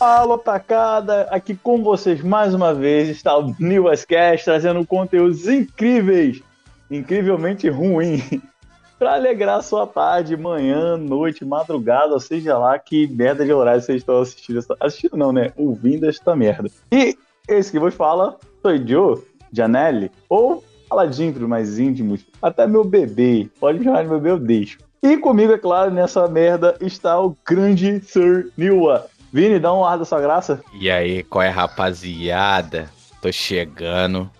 Alô, tacada! Aqui com vocês mais uma vez está o Newscast trazendo conteúdos incríveis, incrivelmente ruim, para alegrar sua tarde, manhã, noite, madrugada, ou seja lá que merda de horário vocês estão assistindo. Assistindo não, né? Ouvindo esta merda. E esse que vos fala sou Joe, Janelle, ou para os mais íntimos, até meu bebê. Pode me chamar de bebê, eu deixo. E comigo, é claro, nessa merda está o grande Sir Newa. Vini, dá um ar da sua graça. E aí, qual é, rapaziada? Tô chegando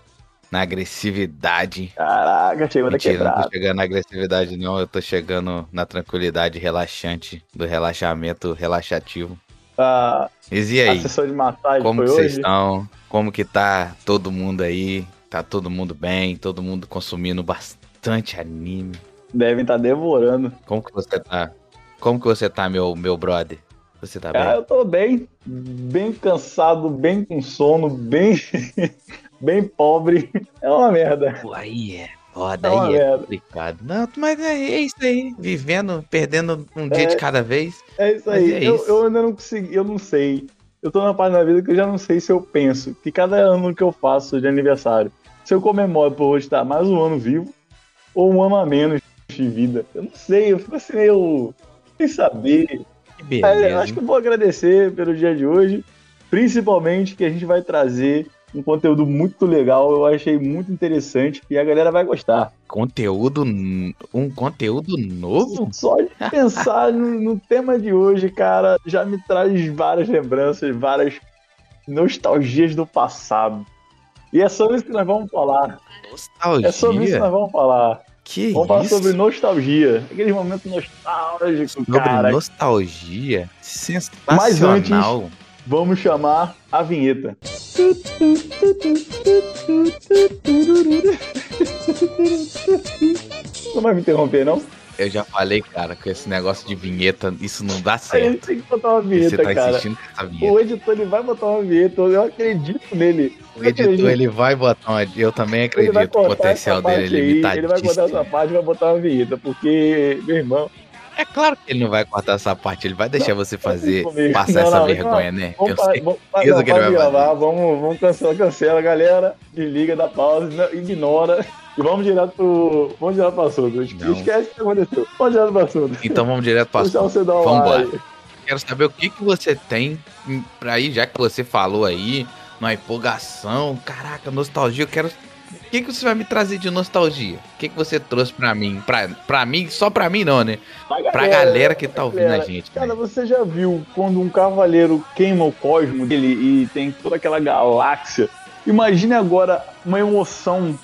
na agressividade. Caraca, chegou daqui Mentira, não tô chegando na agressividade, não. Eu tô chegando na tranquilidade relaxante, do relaxamento relaxativo. Ah, Mas e aí? a de massagem Como hoje? vocês estão? Como que tá todo mundo aí? Tá todo mundo bem? Todo mundo consumindo bastante anime? Devem estar devorando. Como que você tá? Como que você tá, meu, meu brother? Você tá Ah, bem? eu tô bem, bem cansado, bem com sono, bem, bem pobre. É uma merda. Pô, aí é foda, É aí é merda. complicado. Não, mas é, é isso aí. Vivendo, perdendo um dia É. de cada vez. É isso aí. é eu, isso. eu ainda não consegui, eu não sei. Eu tô numa parte da vida que eu já não sei se eu penso que cada ano que eu faço de aniversário, se eu comemoro por hoje estar mais um ano vivo ou um ano a menos de vida. Eu não sei, eu fico assim meio sem saber. É, eu acho que eu vou agradecer pelo dia de hoje, principalmente que a gente vai trazer um conteúdo muito legal, eu achei muito interessante e a galera vai gostar. Conteúdo. Um conteúdo novo? Só de pensar no, no tema de hoje, cara, já me traz várias lembranças, várias nostalgias do passado. E é sobre isso que nós vamos falar. Nostalgia. É sobre isso que nós vamos falar. Que Vamos falar sobre nostalgia. Aquele momento nostálgico, Sobre cara. nostalgia. Sensacional. Vamos chamar a vinheta. Não vai me interromper, não? Eu já falei, cara, que esse negócio de vinheta, isso não dá A gente certo. tem que botar uma Você vinheta, tá cara. insistindo com essa vinheta. O editor ele vai botar uma vinheta, eu acredito nele. O editor, ele vai botar uma... Eu também acredito no potencial essa dele é limitadíssimo. Ele vai cortar essa parte e vai botar uma vinheta, porque, meu irmão, É claro que ele não vai cortar essa parte, ele vai deixar você fazer, passar Não, essa não, vergonha, não, né? vamos, Eu sei. vamos, não, que ele vai gravar, vamos, vamos cancelar, cancela, galera, desliga, dá pausa, não, ignora, e vamos direto pro, vamos direto pro assunto, esquece o que aconteceu, vamos direto pro assunto. Então vamos direto para Deixa você dar um Vambora. like. Quero saber o que, que você tem pra ir, já que você falou aí, na empolgação, caraca, nostalgia, eu quero. O que, que você vai me trazer de nostalgia? O que, que você trouxe pra mim? Pra, pra mim, só pra mim não, né? Pra galera que tá ouvindo a galera. gente. Cara, né? você já viu quando um cavaleiro queima o cosmo dele e tem toda aquela galáxia? Imagine agora uma emoção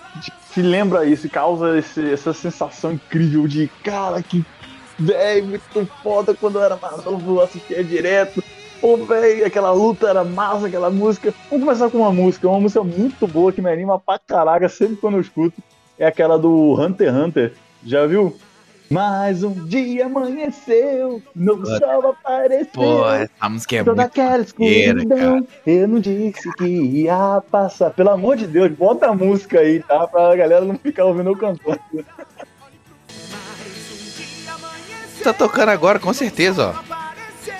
que lembra isso causa esse- essa sensação incrível de cara, que velho, muito foda quando eu era mais novo, assistia direto. Pô, velho, aquela luta era massa, aquela música. Vamos começar com uma música, uma música muito boa que me anima pra caraca sempre quando eu escuto. É aquela do Hunter x Hunter. Já viu? Mais um dia amanheceu, novo Puta. sol apareceu. Pô, essa música é Toda muito. aquela escuridão, eu não disse que ia passar. Pelo amor de Deus, bota a música aí, tá? Pra galera não ficar ouvindo eu cantando. Tá tocando agora, com certeza, ó. Apareceu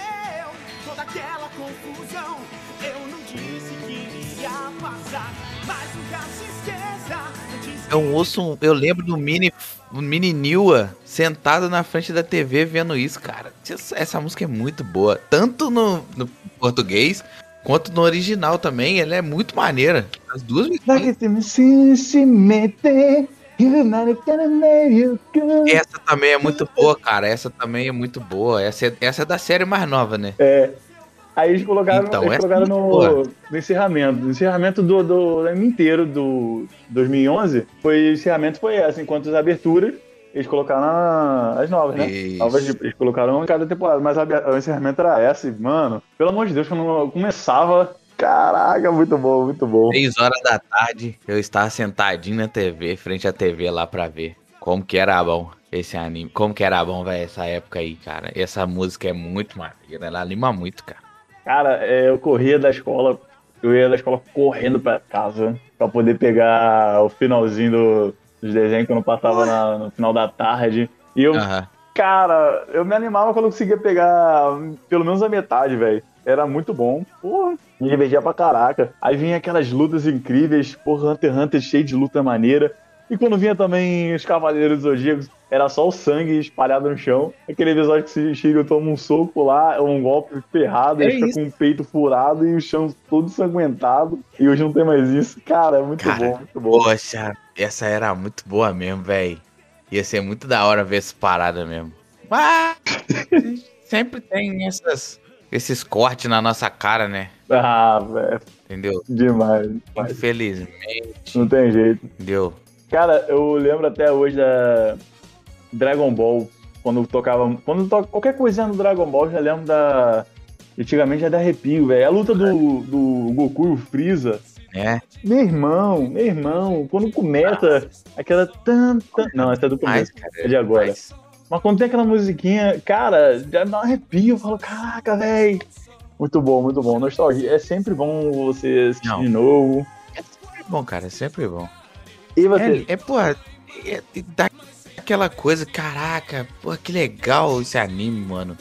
toda aquela confusão. Eu não disse que ia passar, mas nunca se esqueça. antes Eu ouço, um- eu lembro do mini, o mini Niwa sentado na frente da TV vendo isso, cara. Essa, essa música é muito boa, tanto no, no português quanto no original também. Ela é muito maneira. As duas. Essa também é muito boa, cara. Essa também é muito boa. Essa é, essa é da série mais nova, né? É. Aí eles colocaram, Então, eles essa colocaram é muito no, no encerramento. No encerramento do, do, do anime inteiro do 2011, foi, o encerramento foi essa. Enquanto as aberturas, eles colocaram as novas, né? Isso. Novas, eles colocaram em cada temporada, mas o encerramento era essa. E, mano, pelo amor de Deus, quando começava. Caraca, muito bom, muito bom. Seis horas da tarde, eu estava sentadinho na TV, frente à TV lá pra ver como que era bom esse anime. Como que era bom, velho, essa época aí, cara. Essa música é muito maneira, ela anima muito, cara. Cara, é, eu corria da escola, eu ia da escola correndo pra casa pra poder pegar o finalzinho do, dos desenhos quando passava na- no final da tarde. E eu Aham. Cara, eu me animava quando eu conseguia pegar pelo menos a metade, velho. Era muito bom. Porra, me divertia pra caraca. Aí vinha aquelas lutas incríveis. Porra, Hunter x Hunter cheio de luta maneira. E quando vinha também os Cavaleiros Zodíacos, era só o sangue espalhado no chão. Aquele episódio que o Shiryu toma um soco lá, um golpe ferrado, É ele fica isso. com o peito furado e o chão todo ensanguentado. E hoje não tem mais isso. Cara, é muito Cara, bom, muito bom. Poxa, essa era muito boa mesmo, velho. Ia ser muito da hora ver essa parada mesmo. Mas sempre tem essas, esses cortes na nossa cara, né? Ah, velho, Entendeu? demais. demais. Infelizmente. Não tem jeito. Entendeu? Cara, eu lembro até hoje da Dragon Ball, quando tocava. Quando toca qualquer coisinha no Dragon Ball, eu já lembro da. Antigamente já dá arrepio, velho. A luta do, do Goku e o Freeza. É. Meu irmão, meu irmão, quando começa aquela tanta. Não, essa é do começo. cara. É de agora. mas- Mas quando tem aquela musiquinha, cara, já dá um arrepio. Eu falo, caraca, velho. Muito bom, muito bom. Nostalgia. É sempre bom você assistir Não. de novo. É sempre bom, cara. É sempre bom. E você. É, é pô, é, é- dá aquela coisa, caraca, pô, que legal esse anime, mano.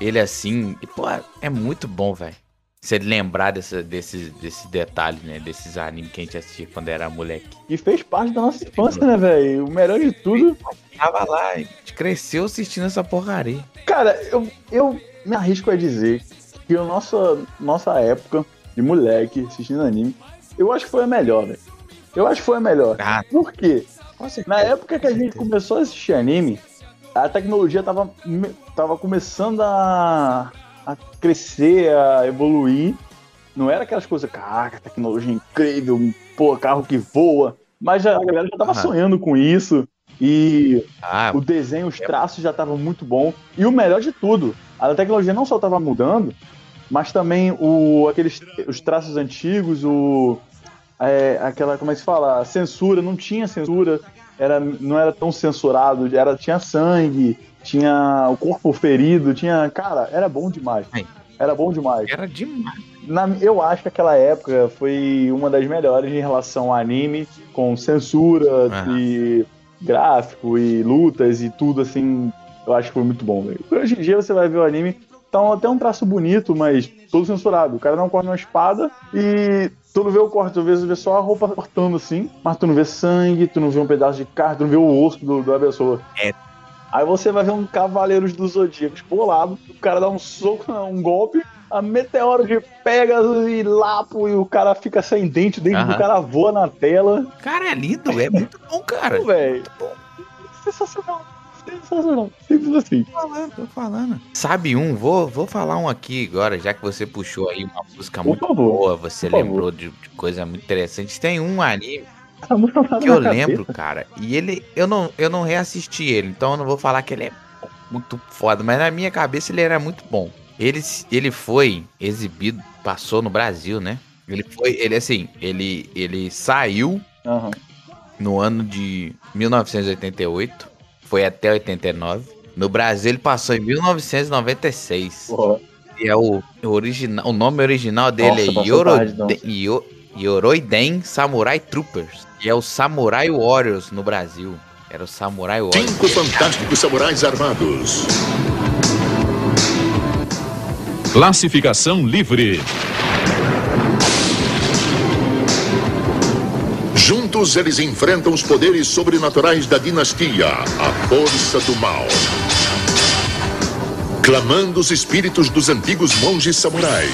Ele assim, e, pô, é muito bom, velho. Você lembrar dessa, desses, desses detalhes, né? Desses animes que a gente assistia quando era moleque. E fez parte da nossa infância, né, velho? O melhor de tudo. Tava lá, a gente cresceu assistindo essa porcaria. Cara, eu, eu me arrisco a dizer que a nossa, nossa época de moleque assistindo anime, eu acho que foi a melhor, velho. Eu acho que foi a melhor. Ah, Por quê? Na época que a gente começou a assistir anime, a tecnologia tava, tava começando a, a crescer, a evoluir. Não era aquelas coisas, caraca, tecnologia incrível, pô, carro que voa. Mas já- a galera já tava Aham. sonhando com isso. E Ah, o desenho, os traços já estavam muito bom. E o melhor de tudo, a tecnologia não só estava mudando, mas também o, aqueles, os traços antigos, o, é, aquela, como é que se fala? A censura, não tinha censura, era, não era tão censurado, era, tinha sangue, tinha o corpo ferido, tinha. Cara, era bom demais. Ai. Era bom demais. era demais. Na- eu acho que aquela época foi uma das melhores em relação ao anime, com censura Aham. e gráfico e lutas e tudo assim. Eu acho que foi muito bom, velho. Hoje em dia você vai ver o anime, tá até um traço bonito, mas todo censurado. O cara não corta uma espada e tu não vê o corte, tu vê, tu vê só a roupa cortando assim, mas tu não vê sangue, tu não vê um pedaço de carne, tu não vê o osso do, da pessoa. É. Aí você vai ver um Cavaleiros dos Zodíacos bolado, o cara dá um soco, um golpe, a meteoro de Pegasus e Lapo e o cara fica sem dente, o dente do cara voa na tela. Cara, é lindo, é muito bom, cara. Velho. Muito bom. Sensacional. Sensacional. Simples assim. Tô falando, tô falando. Sabe um? Vou, vou falar um aqui agora, já que você puxou aí uma música Por muito favor. boa, você por lembrou de, de coisa muito interessante. Tem um anime tá que eu cabeça. lembro, cara, e ele, eu não, eu não reassisti ele, então eu não vou falar que ele é muito foda, mas na minha cabeça ele era muito bom. Ele, ele foi exibido, passou no Brasil, né? Ele foi, ele assim, ele, ele saiu Aham. no ano de 1988, foi até 89. No Brasil ele passou em 1996. Porra. E é o, o original, o nome original dele Nossa, é passou Yoro, tarde, não. de- Yo- Yoroiden Samurai Troopers. E é o Samurai Warriors no Brasil. Era o Samurai Warriors. Cinco fantásticos samurais armados. Classificação livre. Juntos eles enfrentam os poderes sobrenaturais da dinastia, a força do mal. Clamando os espíritos dos antigos monges samurais.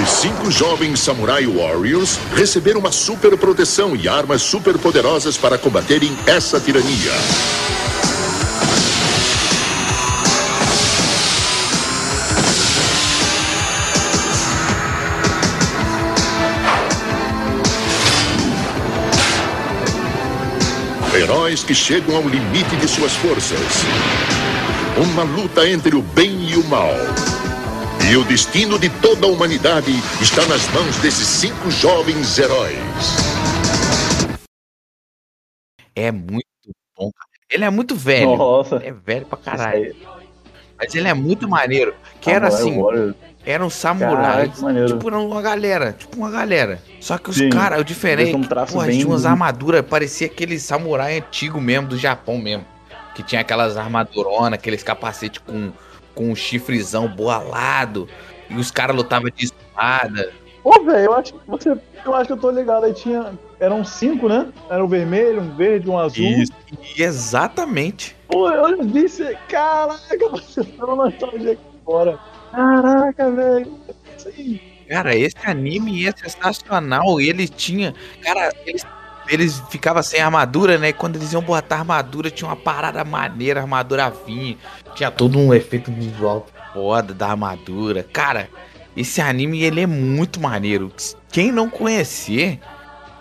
Os cinco jovens Samurai Warriors receberam uma super proteção e armas super poderosas para combaterem essa tirania. Heróis que chegam ao limite de suas forças. Uma luta entre o bem e o mal. E o destino de toda a humanidade está nas mãos desses cinco jovens heróis. É muito bom, cara. Ele é muito velho. Nossa. É velho pra caralho. Mas ele é muito maneiro. Que era Samurai assim. Eram Caraca, samurais. maneiro. Tipo, era uma galera. Tipo uma galera. Só que os caras, o diferente, Eles são um é traço que, porra, bem- tinha umas armaduras, parecia aquele samurai antigo mesmo, do Japão mesmo. Que tinha aquelas armaduronas, aqueles capacetes com, com um chifrezão boalado. E os caras lutavam de espada. Pô, velho, eu acho que você. Eu acho que eu tô ligado. Aí tinha. Eram cinco, né? Era um vermelho, um verde, um azul. Isso. Exatamente. Pô, eu disse. Caraca, você tá uma nostalgia aqui fora. Caraca, velho. Cara, esse anime é sensacional. Ele tinha. Cara, eles, eles ficavam sem armadura, né? E quando eles iam botar armadura, tinha uma parada maneira, a armadura vinha. Tinha todo um efeito visual foda da armadura. Cara, esse anime ele é muito maneiro. Quem não conhecer,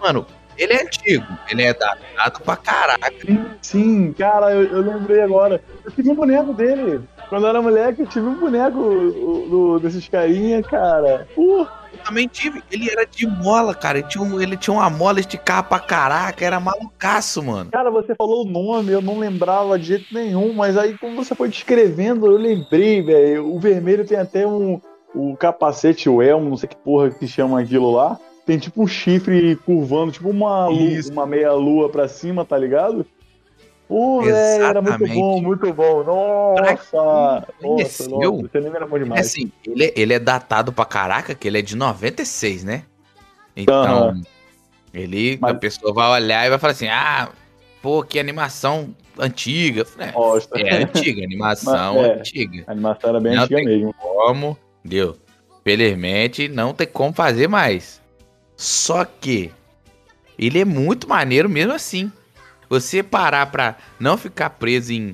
mano, ele é antigo. Ele é datado pra caraca. Sim, sim, cara, eu, eu lembrei agora. Eu tive um boneco dele. Quando eu era moleque, eu tive um boneco o- do- desses carinha, cara. Uh, Eu também tive. Ele era de mola, cara. Ele tinha, um- ele tinha uma mola esticada pra caraca. Era malucaço, mano. cara, você falou o nome, eu não lembrava de jeito nenhum, mas aí como você foi descrevendo, eu lembrei, velho. O vermelho tem até um. O capacete, o elmo, não sei que porra que chama aquilo lá. Tem tipo um chifre curvando, tipo uma, lu- Isso. uma meia lua pra cima, tá ligado? Pô, velho, era muito bom, muito bom. Nossa! Nossa, nossa, esse anime era bom É demais. assim, ele, é- ele é datado pra caraca, que ele é de 96, né? Então, Aham. ele, Mas- a pessoa vai olhar e vai falar assim, ah, pô, que animação antiga. É, é antiga, animação Mas, é. antiga. a animação era bem Não antiga tem- mesmo. Como, deu. Felizmente, não tem como fazer mais. Só que, ele é muito maneiro mesmo assim. Você parar pra não ficar preso em,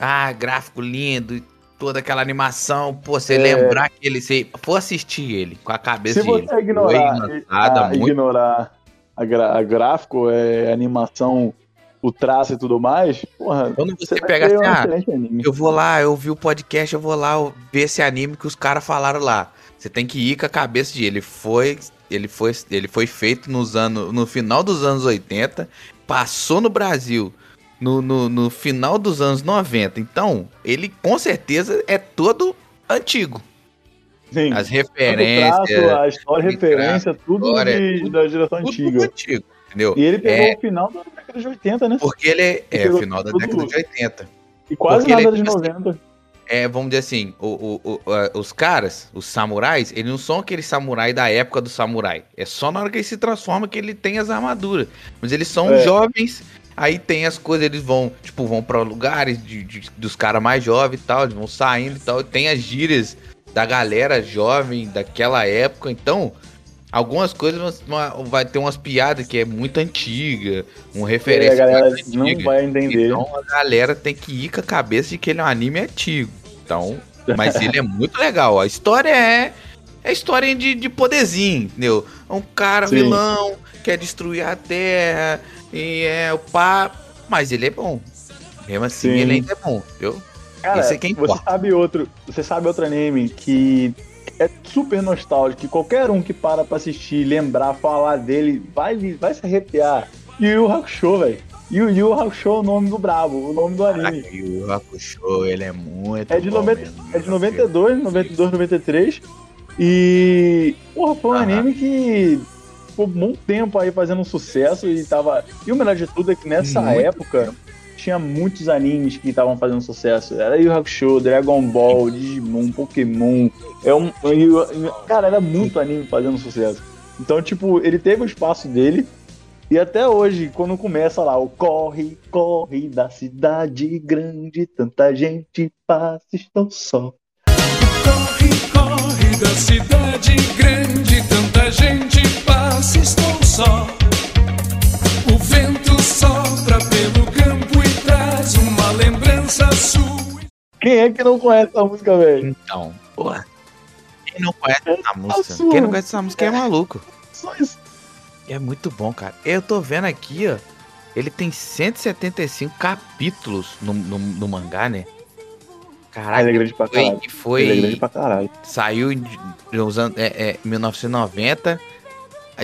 ah, gráfico lindo, e toda aquela animação, pô, você É. lembrar que ele, você for assistir ele com a cabeça Se dele. você ignorar, lançada a, muito ignorar a, gra- a gráfico, é, a animação, o traço e tudo mais, porra, Quando você você pega assim, um ah, eu vou lá, eu vi o podcast, eu vou lá ver esse anime que os caras falaram lá. Você tem que ir com a cabeça de ele foi, ele foi, ele foi feito nos anos, no final dos anos 80, passou no Brasil no, no, no final dos anos 90. Então, ele com certeza é todo antigo. Sim. As referências, traço, a história, referência, tudo história, de- tudo- da geração tudo antiga. antigo, entendeu? E ele pegou É. o final da década de 80, né? Porque ele é, é pegou final da década de 80. E quase ele nada é de tipo 90. É, vamos dizer assim, o, o- o- a- os caras, os samurais, eles não são aqueles samurai da época do samurai. É só na hora que ele se transforma que ele tem as armaduras. Mas eles são É. jovens, aí tem as coisas, eles vão, tipo, vão pra lugares de, de- dos caras mais jovens e tal, eles vão saindo e tal. E tem as gírias da galera jovem daquela época, então. Algumas coisas vai ter umas piadas que é muito antiga, uma E a referência galera não antiga. vai entender. Então a galera tem que ir com a cabeça de que ele é um anime antigo. Então, mas ele é muito legal. A história é. É história de, de poderzinho, entendeu? É um cara Sim. vilão, quer destruir a terra, e é o pá. Mas ele é bom. Mesmo assim, Sim. ele ainda é bom, entendeu? Cara, Esse é quem você importa. sabe outro, você sabe outro anime que é super nostálgico, que qualquer um que para pra assistir, lembrar, falar dele, vai, vai se arrepiar. Yu Yu Hakusho, velho. Yu Yu Hakusho é o nome do brabo, o nome do anime. E o Hakusho, ele é muito É de, bom 90, mesmo. é de 92, 92, 93. E, porra, foi um Aham. anime que ficou um bom tempo aí fazendo sucesso e tava. E o melhor de tudo é que nessa Muito época tinha muitos animes que estavam fazendo sucesso. Era Yu Yu Hakusho, Dragon Ball, Digimon, Pokémon. É um, cara, era muito anime fazendo sucesso. Então, tipo, ele teve o espaço dele. E até hoje, quando começa lá o corre, corre da cidade grande, tanta gente passa, estão só. Corre, corre da cidade grande, tanta gente passa, estou só. O vento sopra pelo campo e traz uma lembrança sua. Quem é que não conhece essa música, velho? Então, porra. Quem não conhece essa música? sua. Quem não conhece essa música é maluco. Só isso. É muito bom, cara. Eu tô vendo aqui, ó. Ele tem 175 capítulos no, no, no mangá, né? Caralho, ele é grande pra foi, caralho. foi, Ele é grande pra caralho. saiu em é, é, 1990,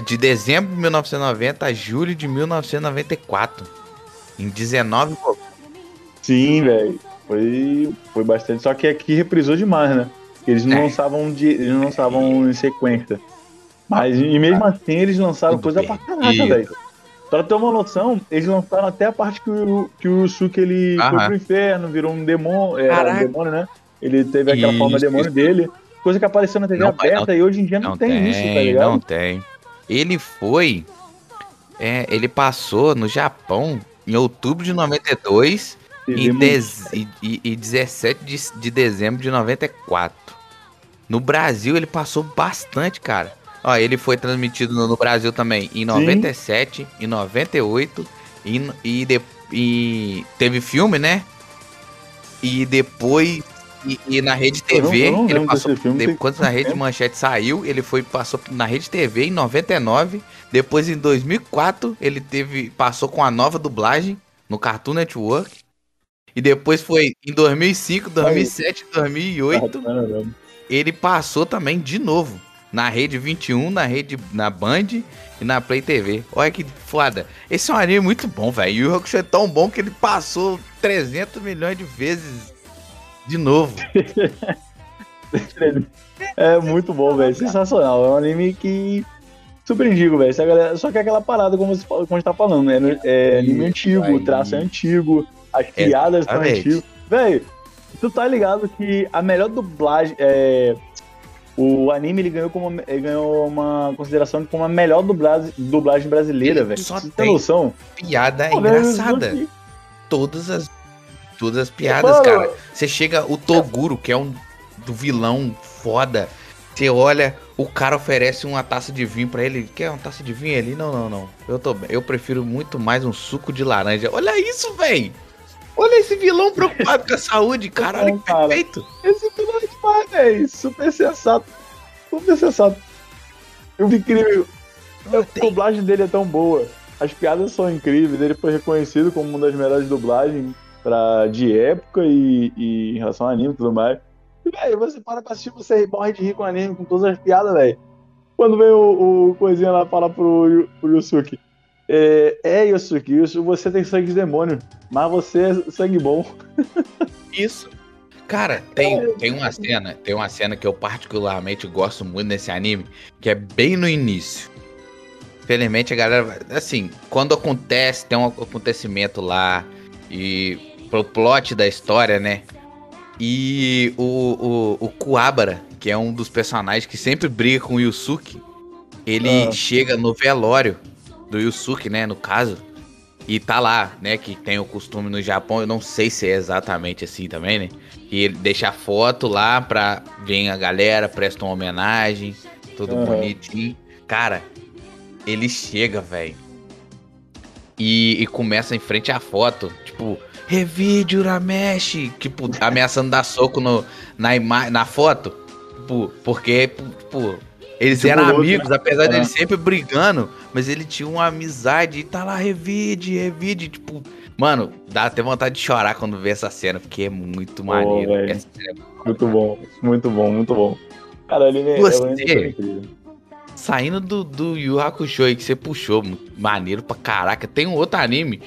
de dezembro de 1990 a julho de 1994. Em 19 Sim, velho. Foi, foi bastante. Só que aqui reprisou demais, né? Eles não É. lançavam de, eles não lançavam em sequência. Mas e mesmo assim eles lançaram Tudo coisa pra caraca, velho. Pra ter uma noção, eles lançaram até a parte que o, que o Yusuke ele foi Aham. pro inferno, virou um demônio, era um demônio, né? Ele teve aquela forma Isso, demônio isso. dele. Coisa que apareceu na TV Não, aberta e hoje em dia não, tem, isso, tá ligado? Não tem. Ele foi. É, ele passou no Japão em outubro de 92 TV e, dez- e, e- e 17 de, de dezembro de 94. No Brasil ele passou bastante, cara. Ó, ele foi transmitido no, no Brasil também em 97, em 98 e, e, de- e teve filme, né? E depois e, e na Rede TV, não ele passou filme, depois na Rede. Manchete saiu, ele foi passou na Rede TV em 99, depois em 2004 ele teve passou com a nova dublagem no Cartoon Network. E depois foi em 2005, 2007, 2008 Ah, não, não. ele passou também de novo na rede 21, na rede na Band e na Play TV. Olha que foda. Esse é um anime muito bom, velho. E o Hakusho é tão bom que ele passou 300 milhões de vezes de novo. É muito bom, velho. Sensacional. É um anime que. Super indico, velho. Só que é aquela parada, como, você, como a gente tá falando, né? É anime antigo, o traço é antigo, as piadas são antigas. Velho, tu tá ligado que a melhor dublagem. É... O anime ele ganhou, como, ele ganhou uma consideração como a melhor dublagem, dublagem brasileira, Ele velho. só tem tem noção? Piada é Pô, engraçada. Todas as todas as piadas, Mano, cara. Você chega o Toguro, que é um do vilão foda. Você olha, o cara oferece uma taça de vinho pra ele. Quer uma taça de vinho ali? Não, não, não. Eu tô. Eu prefiro muito mais um suco de laranja. Olha isso, velho. Olha esse vilão preocupado com a saúde, caralho, bom, que perfeito. Esse vilão é demais, velho. Super sensato. Super sensato. Eu incrível. A dublagem dele é tão boa. As piadas são incríveis. Ele foi reconhecido como uma das melhores dublagens pra, de época e, e em relação ao anime e tudo mais. E, velho, você para pra assistir, você morre de rir com o anime, com todas as piadas, velho. Quando vem o, o coisinha lá falar pro, pro Yusuke. É, é você tem sangue de demônio, mas você é sangue bom. Isso. Cara, tem, tem uma cena, tem uma cena que eu particularmente gosto muito nesse anime, que é bem no início. Felizmente a galera, assim, quando acontece, tem um acontecimento lá e pro plot da história, né? E o, o, o Kuwabara, que é um dos personagens que sempre briga com o Yusuke, ele Ah. chega no velório do Yusuke, né, no caso, e tá lá, né, que tem o costume no Japão, eu não sei se é exatamente assim também, né? E ele deixa a foto lá pra vir a galera, presta uma homenagem, tudo Aham. bonitinho. Cara, ele chega, velho. E, e começa em frente à foto, tipo, revide Urameshi, tipo, ameaçando dar soco no, na, ima na foto. Tipo, porque, tipo, eles Tipo eram outro, amigos, apesar É. deles sempre brigando, mas ele tinha uma amizade e tá lá, revide, revide, tipo. Mano, dá até vontade de chorar quando vê essa cena, porque é muito maneiro. velho. Essa cena é Muito bom, muito bom, muito bom. Cara, ele é, Você- é um incrível. Saindo do, do Yu Hakusho aí que você puxou, maneiro pra caraca. Tem um outro anime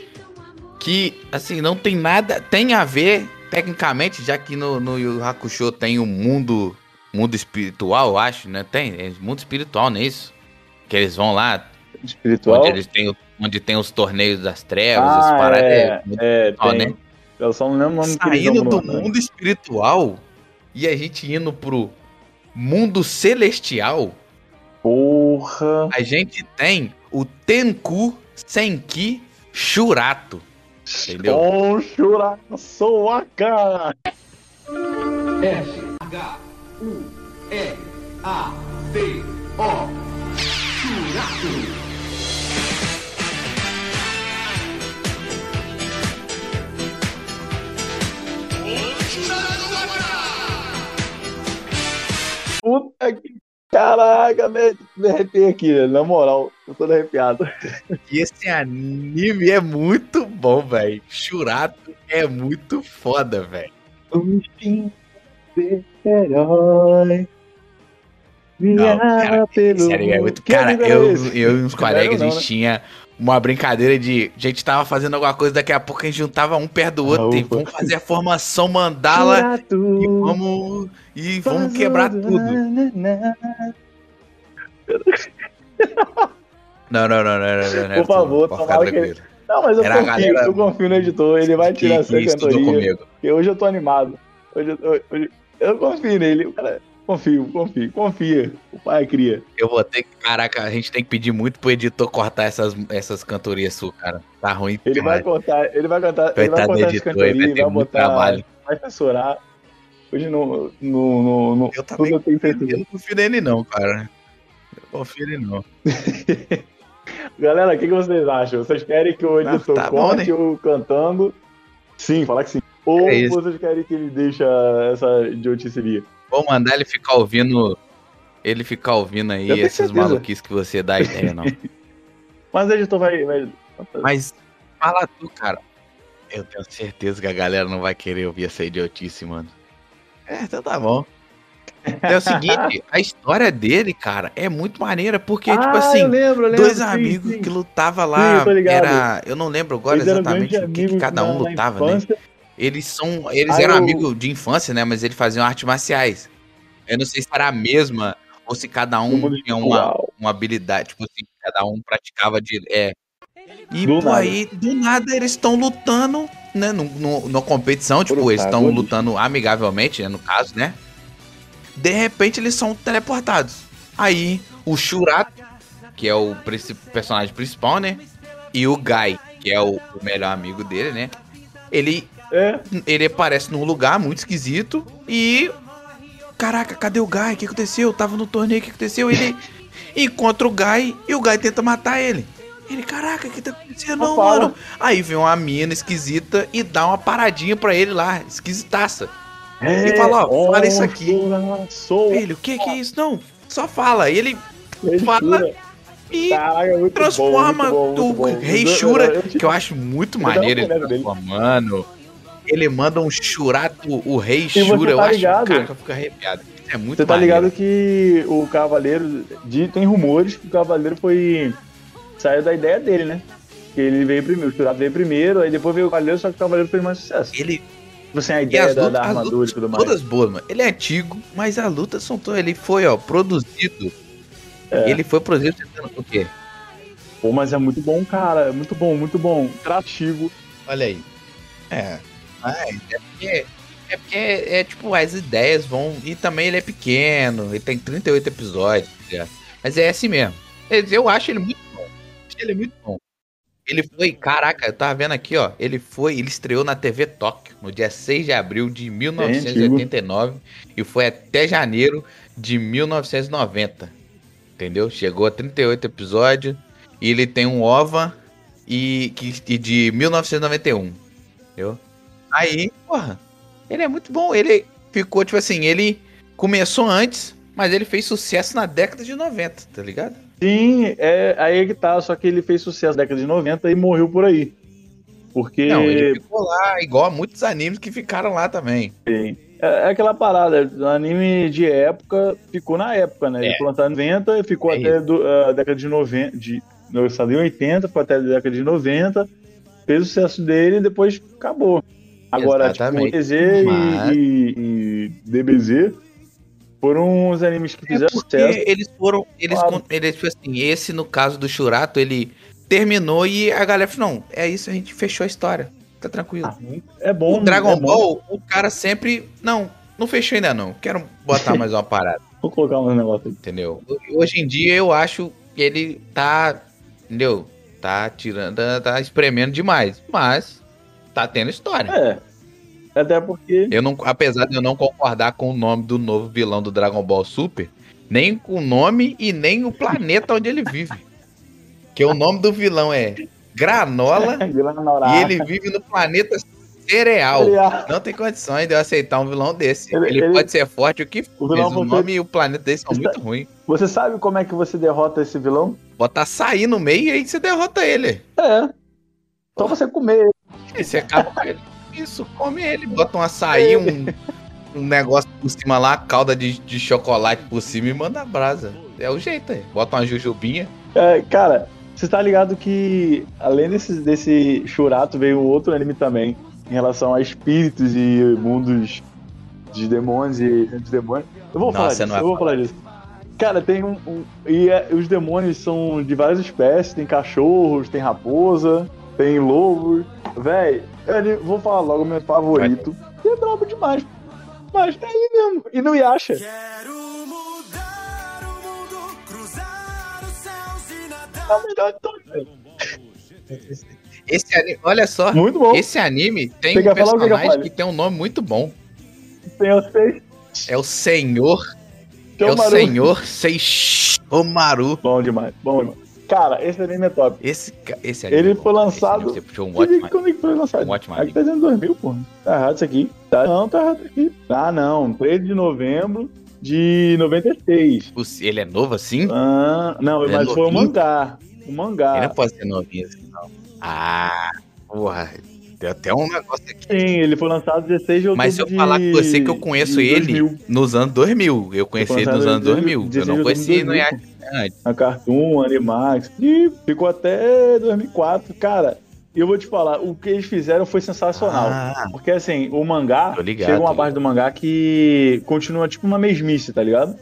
que, assim, não tem nada. Tem a ver, tecnicamente, já que no, no Yu Hakusho tem o mundo mundo espiritual, eu acho, né? Tem, é mundo espiritual, não é isso? Que eles vão lá, Espiritual. onde, eles têm, onde tem os torneios das trevas, ah, as paradas. é, é é, né? Eu só não lembro o nome Saindo do no- mundo espiritual e a gente indo pro mundo celestial. Porra. a gente tem o Tenku Senki Shurato. Entendeu? Com churaço a cara. Puta que. Caraca, me, me arrepiei aqui, na moral. Eu tô arrepiado. E esse anime é muito bom, velho. Shurato é muito foda, velho. O fim do herói. Não, cara, pelo Sério, é muito. Cara, eu, eu e uns colegas, a gente né? tinha uma brincadeira de. A gente tava fazendo alguma coisa, daqui a pouco a gente juntava um perto do outro Ah, e vamos fazer a formação mandala e vamos. E vamos quebrar tudo. Não, não, não, não, não, não, não Por favor, tomara que-. Não, mas eu confio, eu confio no editor, ele vai tirar essa cantoria. comigo. Porque hoje eu tô animado. Hoje, eu- hoje- hoje- eu confio nele. O cara, confio, confio, confia. O pai cria. Eu vou ter que. Caraca, a gente tem que pedir muito pro editor cortar essas, essas cantorias suas, cara. Tá ruim. Ele vai demais. cortar, ele vai cantar, ele vai cortar essa editor, ele cantoria, vai vai, botar, trabalho. vai censurar. Hoje no, no, no, no Eu também eu tenho Eu certeza. não confio nele, não, cara. Eu confio nele, não. Galera, o que, que vocês acham? Vocês querem que o Ah, editor tá bom, corte né? o cantando? Sim, falar que sim. Ou É vocês querem que ele deixe essa idiotice? Vou mandar ele ficar ouvindo. Ele ficar ouvindo aí Eu essas certeza. maluquices que você dá ideia, não. Mas editor vai. vai... Mas fala tu, cara. Eu tenho certeza que a galera não vai querer ouvir essa idiotice, mano. É, então tá bom. É o seguinte, a história dele, cara, é muito maneira, porque, tipo Ah, eu assim, lembro, eu lembro, dois sim, amigos sim. que lutavam Sim, lá, eu tô ligado. era, eu não lembro agora Eles exatamente o que, que cada um na- na lutava, né? Eles são, eles Ah, eram eu- amigos de infância, né? Mas eles faziam artes marciais. Eu não sei se era a mesma ou se cada um tinha uma, uma habilidade, tipo assim, cada um praticava de. É. E Do pô, nada. aí, do nada, eles estão lutando, né? No, no- numa competição, tipo, eles estão lutando amigavelmente, né? No caso, né? De repente, eles são teleportados. Aí, o Shurato, que é o personagem principal, né? E o Guy, que é o, o melhor amigo dele, né? Ele É, ele aparece num lugar muito esquisito e. Caraca, cadê o Guy? O que aconteceu? Eu tava no torneio, o que aconteceu? Ele encontra o Guy e o Guy tenta matar ele. Ele, caraca, o que tá acontecendo, Não mano? Aí vem uma mina esquisita e dá uma paradinha pra ele lá, esquisitaça. é fala, ó, fala isso aqui. Sou Ele, o que que é isso? Não, só fala. E ele fala e Caraca, muito transforma bom, bom. Rei Shura, que eu acho muito maneiro uma ele manda um Shurato, o Rei você Shura, eu tá acho ligado? cara, eu fico arrepiado. É muito Você tá maneiro. ligado que o Cavaleiro. de- tem rumores que o Cavaleiro foi. saiu da ideia dele, né? Que ele veio primeiro, o Shurato veio primeiro, aí depois veio o Cavaleiro, só que o Cavaleiro fez mais sucesso. Ele Tipo assim, a ideia da, lutas, da armadura lutas e tudo mais. todas boas, mano. Ele é antigo, mas as lutas são todas. Ele foi, ó, produzido. É. Ele foi produzido tentando o quê? Pô, mas é muito bom, cara. É muito bom, muito bom. Atrativo. Olha aí. É. É porque. É porque, é, tipo, as ideias vão. E também ele é pequeno, ele tem 38 episódios, ligado? Mas é assim mesmo. Eu acho ele muito bom. Ele muito bom. Ele foi, caraca, eu tava vendo aqui, ó. Ele foi, ele estreou na TV Tóquio no dia 6 de abril de 1989 e foi até janeiro de 1990. Entendeu? Chegou a 38 episódios e ele tem um OVA e, e de 1991. Entendeu? Aí, porra, ele é muito bom. Ele ficou, tipo assim, ele começou antes, mas ele fez sucesso na década de 90, tá ligado? Sim, é aí é que tá, só que ele fez sucesso na década de 90 e morreu por aí. Porque Não, ele ficou lá, igual a muitos animes que ficaram lá também. é, é aquela parada, anime de época ficou na época, né? Ele É. lançado em 90 e ficou É até do- a década de 90, de, não, em 80, foi até a década de 90, fez o sucesso dele e depois acabou. Agora, Exatamente. tipo, EZ Mas- e, e, e DBZ foram os animes que É fizeram porque sucesso. eles foram. Eles, Claro. eles, tipo assim, esse no caso do Churato, ele terminou e a galera falou: não, é isso, a gente fechou a história. Tá tranquilo. Ah, é bom, o Dragon é bom. Ball, o cara sempre. Não, não fechou ainda não. Quero botar mais uma parada, Vou colocar um negócio aí. entendeu? Hoje em dia eu acho que ele tá. Entendeu? Tá tirando. Tá espremendo demais. Mas tá tendo história. É. Até porque. Eu não, apesar de eu não concordar com o nome do novo vilão do Dragon Ball Super, nem com o nome e nem o planeta onde ele vive. Que o nome do vilão é Granola e ele vive no planeta Cereal. Cereal. Não tem condições de eu aceitar um vilão desse. Ele- Ele, ele- pode ser forte o que for, O mas o nome e o planeta dele são muito ruins. Você sabe como é que você derrota esse vilão? Bota açaí no meio e aí você derrota ele. É. Só você comer. Você acaba com ele. Isso, come ele. Bota um açaí, um, um negócio por cima lá, calda de, de chocolate por cima e manda brasa. É o jeito aí. Bota uma jujubinha. É, cara, você tá ligado que além desse, desse Churato veio um outro anime também em relação a espíritos e mundos de demônios e de demônios. Eu vou falar Nossa, disso, não vai eu vou falar disso. Cara, tem um. um- e é- os demônios são de várias espécies: tem cachorros, tem raposa, tem lobos. Véi, eu vou falar logo o meu favorito. E é brabo demais. Mas é ele mesmo. E não acha. Quero mudar o mundo, cruzar os céus e nadar. É o melhor de todos. velho. Esse anime, olha só. Muito bom. Esse anime tem Você um que personagem fale? que tem um nome muito bom. Tem os seis. É o Senhor. É o o Maru. Senhor Seishomaru. Bom demais, bom demais. Cara, esse anime é top. Esse, esse anime. Ele é foi lançado- Você puxou um ótimo. quando é que foi lançado? Um ótimo Aqui tá dizendo 2000, porra. Tá errado isso aqui. Tá, não, tá errado aqui. Ah, não. 13 de novembro de 96. O- Ele é novo assim? Ah, não, Ele é mas foi o novinho? mangá. O mangá. Ele não pode ser novinho assim, não. Ah, porra. Tem até um negócio aqui. Sim, ele foi lançado 16 de outubro Mas se eu de- falar com você que eu conheço ele 2000, nos anos 2000. Eu conheci ele nos anos 2000. Eu 16 não conheci no de Yaki 2000, antes. Na Cartoon, Animax. E ficou até 2004. Cara, eu vou te falar, o que eles fizeram foi sensacional. Ah, Porque assim, o mangá, ligado, chega uma parte do mangá que continua tipo uma mesmice, tá ligado?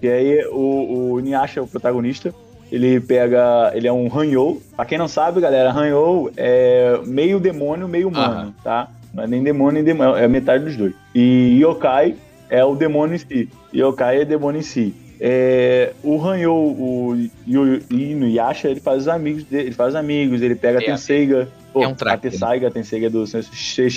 E aí o, o Inuyasha, o protagonista, ele pega. Ele é um Hanyo. Pra quem não sabe, galera, Hanyo é meio demônio, meio humano, tá? Não é nem demônio nem demônio, é metade dos dois. E Yokai é o demônio em si. Yokai é demônio em si. É, o Hanyo, o Inuyasha, ele faz os amigos dele, ele faz amigos, ele pega a É, Tenseiga, é um a traque, né? A Tenseiga é do Senhor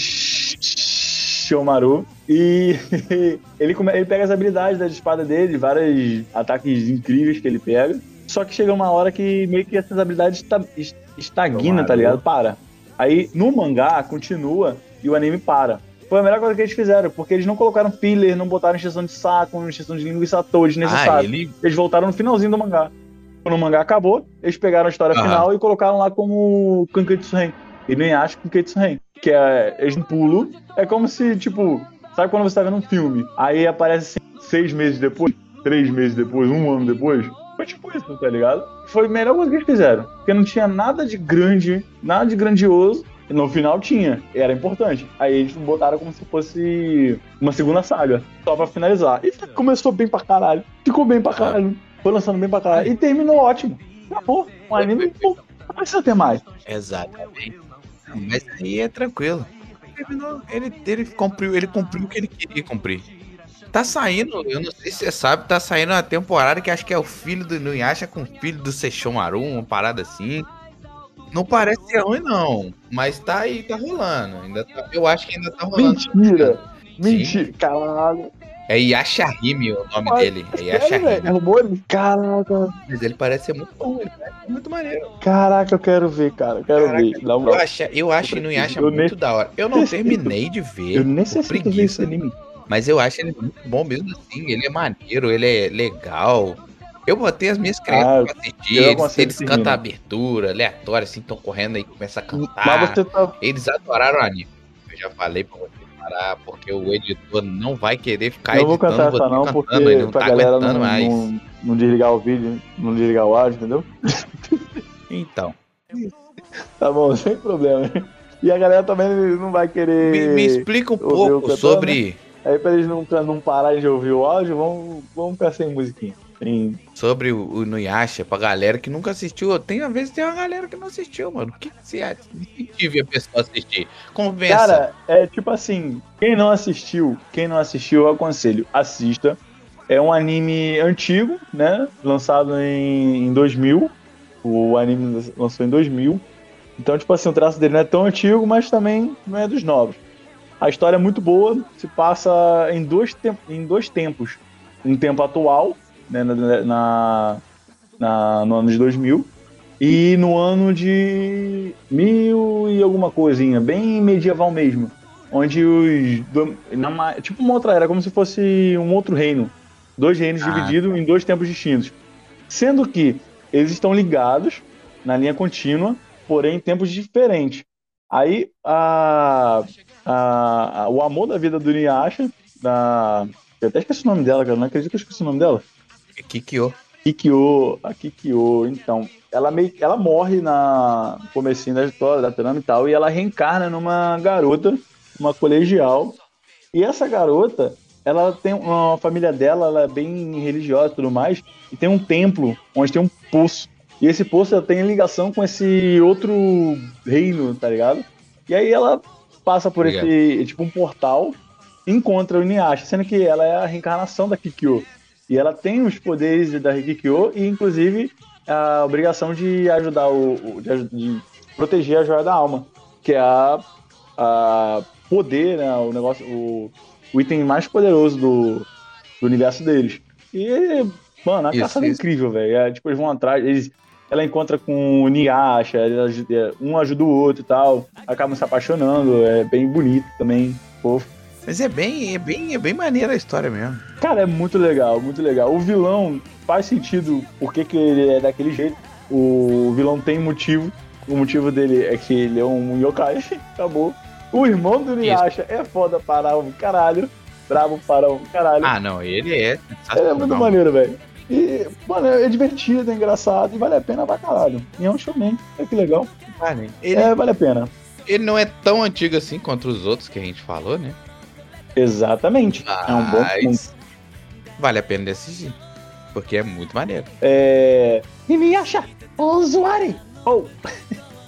Shomaru. E ele, ele pega as habilidades da espada dele, vários ataques incríveis que ele pega. Só que chega uma hora que meio que essas habilidades esta- est- estagnam, tá ligado? Para. Aí no mangá continua e o anime para. Foi a melhor coisa que eles fizeram, porque eles não colocaram filler, não botaram extensão de saco, não extensão de linguiça à toa, ah, desnecessário. ele. Eles voltaram no finalzinho do mangá. Quando o mangá acabou, eles pegaram a história Aham. final e colocaram lá como Kanketsu Ren. E nem acho Kanketsu Ren. Que é eles no pulo. É como se, tipo, sabe quando você tá vendo um filme? Aí aparece assim, seis meses depois, três meses depois, um ano depois. Foi tipo isso, tá ligado? Foi a melhor coisa que eles fizeram. Porque não tinha nada de grande, nada de grandioso. E no final tinha, era importante. Aí eles botaram como se fosse uma segunda saga, só pra finalizar. E começou bem pra caralho. Ficou bem pra caralho. Foi lançando bem pra caralho. E terminou ótimo. Acabou. Um anime, pô, não precisa ter mais. Exatamente. Mas aí é tranquilo. Terminou, Ele, ele, cumpriu, ele cumpriu o que ele queria cumprir. Tá saindo, eu não sei se você sabe, tá saindo uma temporada que acho que é o filho do Inuyasha com o filho do Sesshomaru, uma parada assim. Não parece ser ruim, não. Mas tá aí, tá rolando. Ainda tá- eu acho que ainda tá rolando. Mentira. Sim. Mentira. Caralho. É Yashahime o nome Mas, dele. É velho? É Yashahime. rumores? Caraca. Mas ele parece ser muito bom, ele parece muito maneiro. Caraca, eu quero ver, cara. Eu quero Caraca, ver. Eu acho, eu acho Inuyasha muito da hora. Eu não terminei de ver. Eu necessito ver esse anime. Mas eu acho ele muito bom mesmo assim. Ele é maneiro, ele é legal. Eu botei as minhas crianças Ah, pra assistir. Eles, eles cantam menino. a abertura, aleatória, assim, estão correndo aí, começa a cantar. Tá. Eles adoraram o anime. Eu já falei pra você parar, porque o editor não vai querer ficar Não vou editando cantar você essa não, cantando, porque ele não pra tá galera aguentando não, mais. não, não desligar o vídeo, não desligar o áudio, entendeu? Então, Tá bom, sem problema. E a galera também não vai querer. me, me explica um pouco sobre, Aí pra eles não, não pararem de ouvir o áudio, vamos, vamos ficar sem musiquinha. Sem- sobre o, o Nuyasha pra galera que nunca assistiu. Tem, às vezes tem uma galera que não assistiu, mano. O que você? Incentive a pessoa a assistir. Convença. Cara, é tipo assim, quem não assistiu, quem não assistiu, eu aconselho, assista. É um anime antigo, né? Lançado em, em 2000. O anime lançou em 2000. Então, tipo assim, o traço dele não é tão antigo, mas também não é dos novos. A história é muito boa, se passa em dois, tem- em dois tempos. Um tempo atual, né, na, na- na- no ano de 2000, e no ano de mil e alguma coisinha, bem medieval mesmo. Onde os. na tipo uma outra era, como se fosse um outro reino. Dois reinos Ah, divididos em dois tempos distintos. Sendo que eles estão ligados na linha contínua, porém em tempos diferentes. Aí a, a- a- o amor da vida do Inuyasha, da. Eu até esqueci o nome dela, cara. Não acredito que eu esqueci o nome dela. Kikyo. Kikyo, a Kikyo, então, ela meio ela morre na no comecinho da história, da trama e tal, e ela reencarna numa garota, uma colegial. E essa garota, ela tem uma família dela, ela é bem religiosa e tudo mais, e tem um templo onde tem um poço. E esse ela tem ligação com esse outro reino, tá ligado? E aí ela passa por Obrigado. esse, tipo um portal, e encontra o Inuyasha, sendo que ela é a reencarnação da Kikyo. E ela tem os poderes da Kikyo e inclusive a obrigação de ajudar o, de, de proteger a joia da alma, que é a, a poder, né, o negócio, o, o item mais poderoso do, do universo deles. E, mano, a Isso, caçada é isso. incrível, velho. É, tipo, eles vão atrás, eles, ela encontra com o é, um ajuda o outro e tal, acabam se apaixonando, é bem bonito também, fofo. Mas é bem, é bem, é bem maneira a história mesmo. Cara, é muito legal, muito legal. O vilão faz sentido porque que ele é daquele jeito. O vilão tem motivo. O motivo dele é que ele é um yokai. Acabou. O irmão do Niyasha é foda para um caralho. Brabo para um caralho. Ah, não, ele é ele é muito maneiro, velho. E, mano, é divertido, é engraçado e vale a pena pra caralho. E é um showman. É que legal. Vale. Ele, É, vale a pena. ele não é tão antigo assim contra os outros que a gente falou, né? Exatamente. É um bom ponto. Mas vale a pena assistir. Porque é muito maneiro. É. Inuyasha, Ozuari! Oh!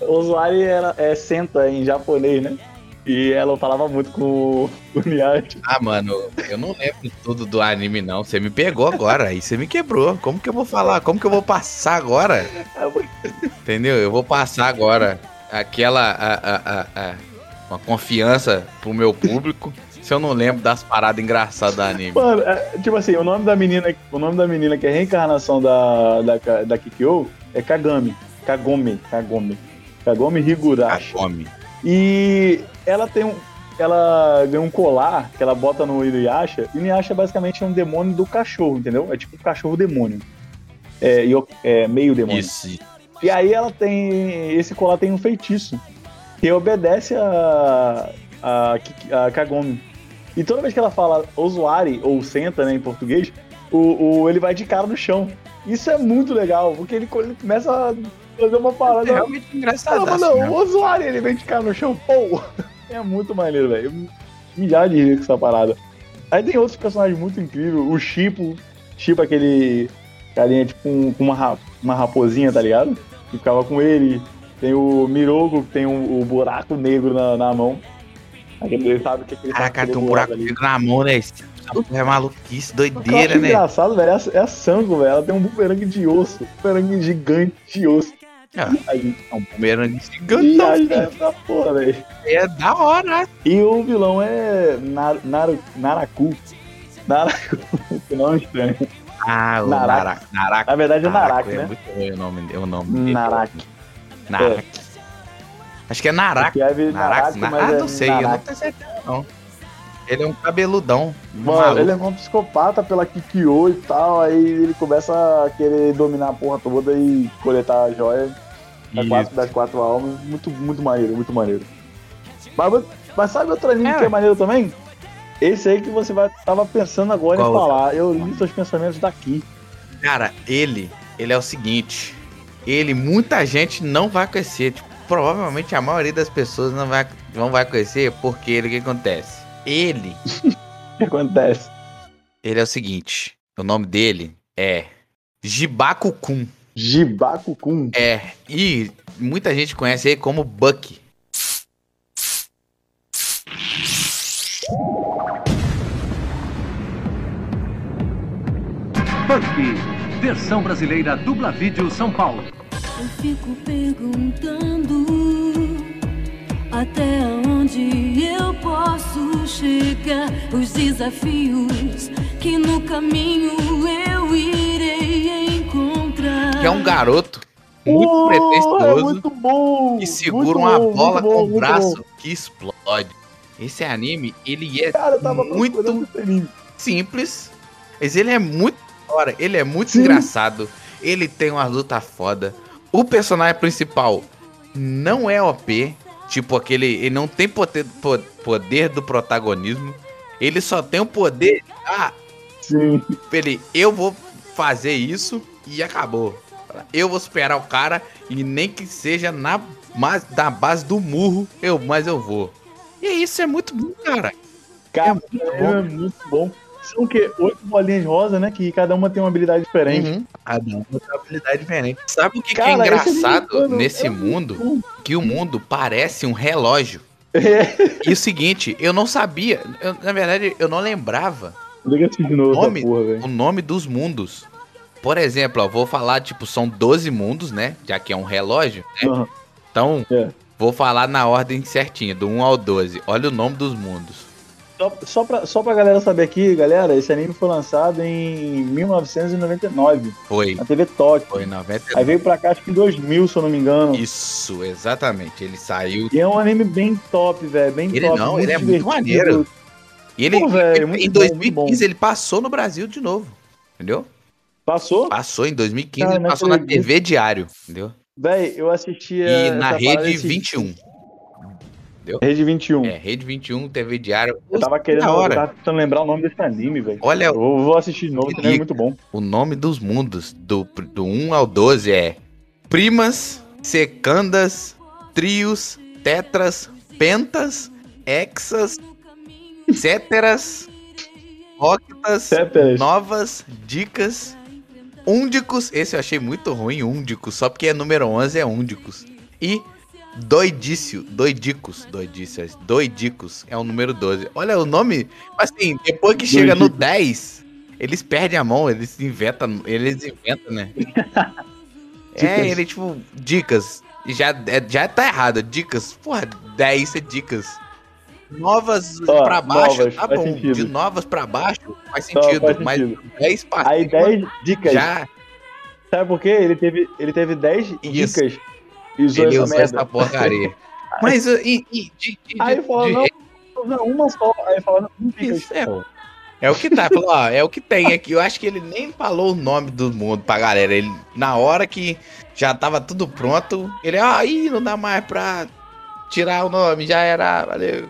Ozuari era, é senta em japonês, né? E ela falava muito com o, Niyasha. Ah, mano, eu não lembro tudo do anime, não. Você me pegou agora, aí você me quebrou. Como que eu vou falar? Como que eu vou passar agora? Entendeu? Eu vou passar agora aquela. A, a, a, a- uma confiança pro meu público. Se eu não lembro das paradas engraçadas do anime. Mano, é, tipo assim, o nome da menina, o nome da menina que é a reencarnação da, da, da Kikyo é Kagami. Kagome. Kagome. Kagome Higurashi. Come. E ela tem um. Ela ganha um colar que ela bota no Inuyasha. E o Inuyasha basicamente é um demônio do cachorro, entendeu? É tipo um cachorro demônio. É, é meio demônio. Isso. E aí ela tem. Esse colar tem um feitiço. Que obedece a. a, a Kagome. E toda vez que ela fala Osuari, ou senta, né, em português, o, o- ele vai de cara no chão. Isso é muito legal, porque ele, ele começa a fazer uma É parada. realmente engraçado. Ela fala, não, o Osuari, ele vem de cara no chão. Pô! É muito maneiro, velho. Já de rir com essa parada. Aí tem outros personagens muito incríveis. O Chipo, Chipo aquele carinha tipo um- com uma, uma raposinha, tá ligado? Que ficava com ele. Tem o Mirogo, que tem o, o buraco negro na, na mão. Aquele, ele sabe o que, que ele Caraca, tem um buraco ali. negro na mão, né? Essa é maluquice, doideira, né? engraçado, velho, é a, é a Sango, velho. Ela tem um bumerangue de osso. Um bumerangue gigante de osso. Ah, Aí, É um bumerangue gigantão, aí, é porra, velho. É da hora. E o vilão é Nar, Naru- Naraku. Naraku, que nome estranho. Ah, o Narak. Narak. Narak. Na verdade é Narak, é né? muito ruim o nome, é o nome dele. Narak. Narak. Acho que é Narak. Escreve Narak, Narak, Na- mas ah, é não sei, eu não tenho certeza, não. Ele é um cabeludão. Mano, maluco. ele é um psicopata pela Kikyo e tal, aí ele começa a querer dominar a porra toda e coletar a joia Isso. quatro, das quatro almas. Muito, muito maneiro, muito maneiro. Mas, mas sabe outro anime É. que é maneiro também? Esse aí que você vai, tava pensando agora Qual em falar. Eu li seus pensamentos daqui. Cara, ele, ele é o seguinte. Ele, muita gente não vai conhecer. Tipo, provavelmente a maioria das pessoas não vai, não vai conhecer, porque ele, o que acontece? Ele, O que acontece? ele é o seguinte. O nome dele é Jibaku-kun. Jibaku-kun. É, e muita gente conhece ele como Bucky. Bucky, versão brasileira Dubla Vídeo São Paulo. Eu fico perguntando até onde eu posso chegar. Os desafios que no caminho eu irei encontrar. Que é um garoto muito Oh, pretencioso É muito bom! que segura uma bom, bola bom, com o braço que explode. Esse anime, ele é Cara, muito simples, mas ele é muito hora, ele é muito Sim. engraçado, ele tem uma luta foda. O personagem principal não é OP, tipo aquele, ele não tem poder, po- poder do protagonismo, ele só tem o poder, ah, Sim. ele, eu vou fazer isso e acabou. Eu vou superar o cara e nem que seja na, mas, na base do murro, eu, mas eu vou. E isso é muito bom, cara. Cara, muito é, bom. muito bom. São o quê? Oito bolinhas rosa, né? Que cada uma tem uma habilidade diferente. Uhum. Cada um tem uma habilidade diferente. Sabe o que, que Cara, é esse engraçado mano, nesse é mundo? muito Que o mundo parece um relógio. E o seguinte, eu não sabia, eu- na verdade, eu não lembrava Liga de novo Nome? essa porra, o nome dos mundos. Por exemplo, ó, vou falar, tipo, são 12 mundos, né? Já que é um relógio, né? Aham. Então, É. vou falar na ordem certinha, do 1 ao 12. Olha o nome dos mundos. Só, só, pra, só pra galera saber aqui, galera, esse anime foi lançado em 1999, Foi, na TV Tóquio. foi em Aí 99. veio pra cá, acho que em 2000, se eu não me engano. Isso, exatamente. Ele saiu. E é um anime bem top, velho, bem Ele top. não, ele é muito maneiro. E ele, Pô, velho, ele- em bom, 2015, muito bom. ele passou no Brasil de novo. Entendeu? Passou? Passou em 2015, Cara, passou na. TV Diário. Entendeu? Véi, eu assistia. E na Rede esse- 21. Rede 21. É, Rede 21, TV Diário. Eu tava querendo, eu hora. tava tentando lembrar o nome desse anime, velho. Olha, Eu vou, assistir de novo, também é muito bom. o nome dos mundos do, do 1 ao 12 é primas, secandas, trios, tetras, pentas, hexas, céteras, octas, Céteras. novas, dicas, úndicos. Esse eu achei muito ruim, úndicos, só porque é número 11 é úndicos. E doidício, doidicos, doidícios, doidicos é o número 12. Olha o nome, assim, depois que chega no Doidicos. 10, eles perdem a mão, eles inventam, eles inventam, né? é, ele tipo, dicas. Já, é, já tá errado, dicas. Porra, 10 é dicas. Novas Ó, pra baixo, novas, tá bom. sentido. De novas pra baixo, faz sentido. faz mas sentido. 10 pra Aí cima, 10 dicas. já Sabe por quê? Ele teve, ele teve 10 Isso. dicas e usou ele essa usou essa porcaria. Mas e, e- de, de- Aí falou, não, uma só. Aí falando, não dicas. Isso, é, é o que tá, falou, ó, é o que tem aqui. Eu acho que ele nem falou o nome do mundo pra galera. Ele, na hora que já tava tudo pronto, ele, ah, aí não dá mais pra tirar o nome, já era, valeu.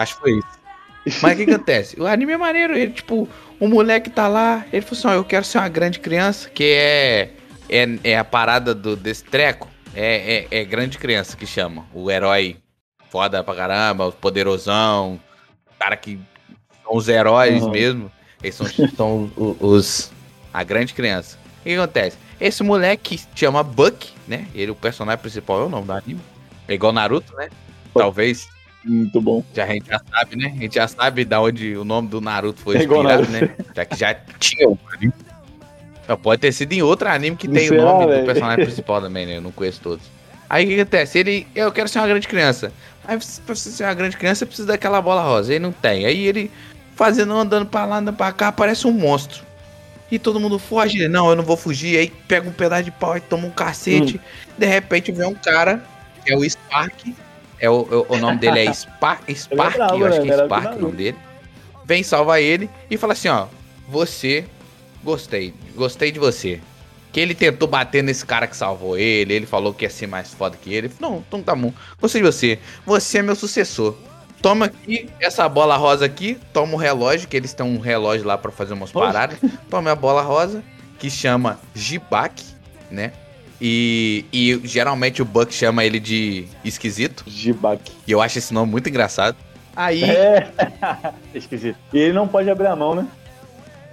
Acho que foi isso. Mas o que acontece? O anime é maneiro, ele, tipo, o moleque tá lá, ele falou assim, ó, eu quero ser uma grande criança, que é, é, é a parada do, desse treco, é, é, é grande criança que chama, o herói foda pra caramba, o poderosão, cara que são os heróis Uhum. mesmo, eles são, são os, os- a grande criança. O que acontece? Esse moleque que chama Buck, né, ele, o personagem principal é o nome do anime, é igual Naruto, né, talvez... Muito bom. Já, a gente já sabe, né? A gente já sabe da onde o nome do Naruto foi É inspirado, né? Já que já tinha o anime. Pode ter sido em outro anime que tem Será, o nome do personagem principal também, né? Eu não conheço todos. Aí o que acontece? Ele, eu quero ser uma grande criança. Mas pra você ser uma grande criança, você precisa daquela bola rosa. Ele não tem. Aí ele, fazendo, andando pra lá, andando pra cá, parece um monstro. E todo mundo foge. Ele, não, eu não vou fugir. Aí pega um pedaço de pau e toma um cacete. De repente vem um cara, que é o Spark. É o, o- o nome dele é Spark, Spark bravo, eu acho né? que é Era Spark o nome dele. Vem salvar ele e fala assim, ó. Você, gostei, gostei de você. Que ele tentou bater nesse cara que salvou ele, ele falou que ia ser mais foda que ele. Não, então tá bom. Gostei de você. Você é meu sucessor. Toma aqui essa bola rosa aqui, toma o relógio, que eles têm um relógio lá pra fazer umas paradas. Toma a bola rosa, que chama Jibak, né? E, e geralmente o Buck chama ele de esquisito. Jibak. E eu acho esse nome muito engraçado. Aí. É. Esquisito. E ele não pode abrir a mão, né?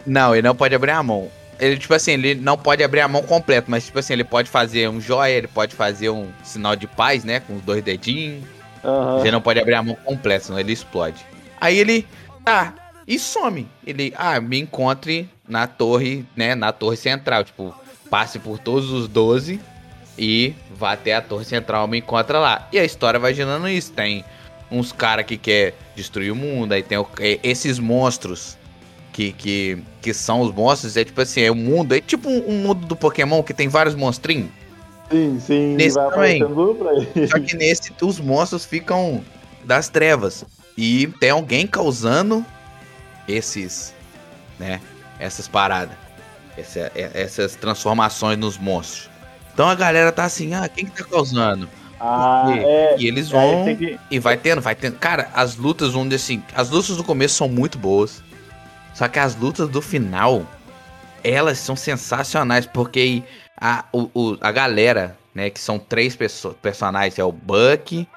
Não, ele não pode abrir a mão. Ele, tipo assim, ele não pode abrir a mão completo, mas, tipo assim, ele pode fazer um joia, ele pode fazer um sinal de paz, né? Com os dois dedinhos. Aham. Ele não pode abrir a mão completa, senão ele explode. Aí ele, tá, e some. Ele, ah, me encontre na torre, né? Na torre central. Tipo, passe por todos os 12 e vá até a torre central, me encontra lá. E a história vai girando isso. Tem uns caras que quer destruir o mundo, aí tem o- é, esses monstros que, que, que são os monstros. É tipo assim, é o mundo, é tipo um, um mundo do Pokémon que tem vários monstrinhos. Sim, sim. Nesse vai também. Só que nesse, os monstros ficam das trevas. E tem alguém causando esses, né? Essas paradas. Essa- é- essas transformações nos monstros. Então a galera tá assim, ah, quem que tá causando? Ah, E- é. E eles vão. tem que. E vai tendo, vai tendo. Cara, as lutas onde assim. As lutas do começo são muito boas. Só que as lutas do final, elas são sensacionais, porque a, o, o- a galera, né, que são três perso personagens, é o Buck,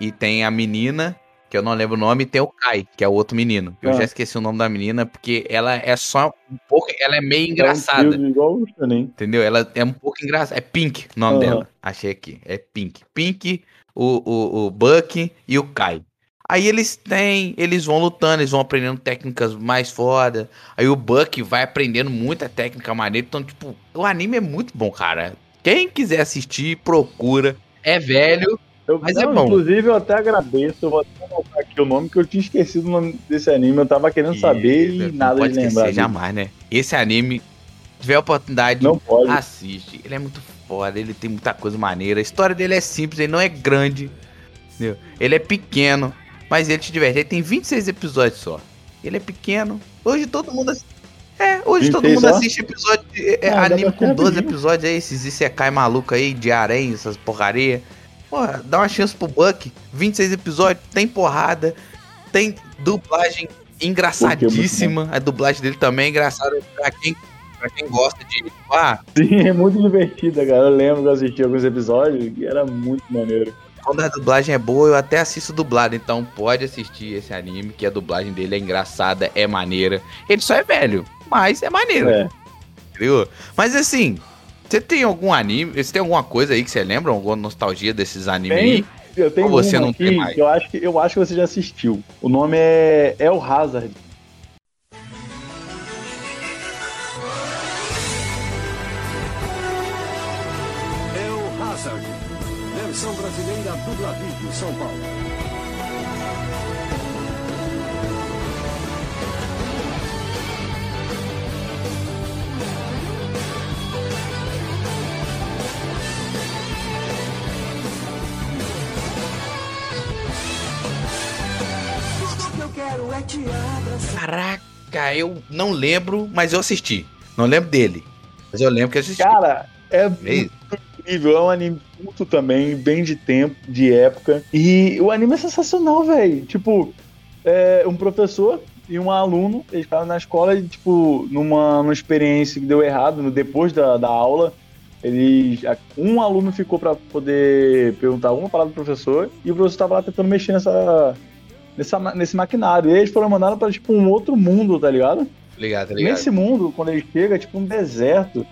e tem a menina, que eu não lembro o nome, e tem o Kai, que é o outro menino. Eu Ah. já esqueci o nome da menina, porque ela é só um pouco. Ela é meio É um engraçada. igual o Chunin. Entendeu? Ela é um pouco engraçada. É Pink o nome dela. Achei aqui. É Pink. Pink, o, o, o Buck e o Kai. Aí eles têm, eles vão lutando, eles vão aprendendo técnicas mais foda. Aí o Buck vai aprendendo muita técnica maneira. Então, tipo, o anime é muito bom, cara. Quem quiser assistir, procura. É velho. Eu, Mas é não, bom. Inclusive, eu até agradeço. Eu vou até anotar aqui o nome, que eu tinha esquecido o nome desse anime. Eu tava querendo saber e nada pode de lembrar. esquecer jamais, né? Esse anime, se tiver oportunidade, Não pode. assiste. Ele é muito foda, ele tem muita coisa maneira. A história dele é simples, ele não é grande. Entendeu? Ele é pequeno, mas ele te diverte. Ele tem 26 episódios só. Ele é pequeno. Hoje todo mundo assiste. É, hoje todo 26 mundo só? assiste episódio de é, Ah, anime com 12 rapidinho. episódios aí, esses Isekai maluco aí, de aranha, essas porcaria. Porra, dá uma chance pro Buck. 26 episódios, tem porrada, tem dublagem engraçadíssima. A dublagem dele também é engraçada pra quem, pra quem gosta de. Ah, Sim, é muito divertida, cara. Eu lembro que eu assisti alguns episódios e era muito maneiro. quando a dublagem é boa, eu até assisto dublado. Então pode assistir esse anime, que a dublagem dele é engraçada, é maneira. Ele só é velho, mas é maneiro. É. Entendeu? Mas assim, você tem algum anime? Você tem alguma coisa aí que você lembra? Alguma nostalgia desses animes Tem, aí? eu tenho Ou você uma não aqui tem mais? que eu acho que eu acho que você já assistiu. O nome é El Hazard. É o Hazard. Versão brasileira Dubla Vídeo, São Paulo. Caraca, eu não lembro, mas eu assisti. Não lembro dele. Mas eu lembro que assisti. Cara, é incrível. É um anime curto também, bem de tempo, de época. E o anime é sensacional, velho. Tipo, é um professor e um aluno, eles ficaram na escola e, tipo, numa, numa experiência que deu errado, no, depois da, da aula, eles, um aluno ficou pra poder perguntar alguma parada pro professor e o professor tava lá tentando mexer nessa, nessa nesse maquinário. E eles foram mandados pra, tipo, um outro mundo, tá ligado? Ligado, ligado? Nesse mundo, quando ele chega, é tipo um deserto.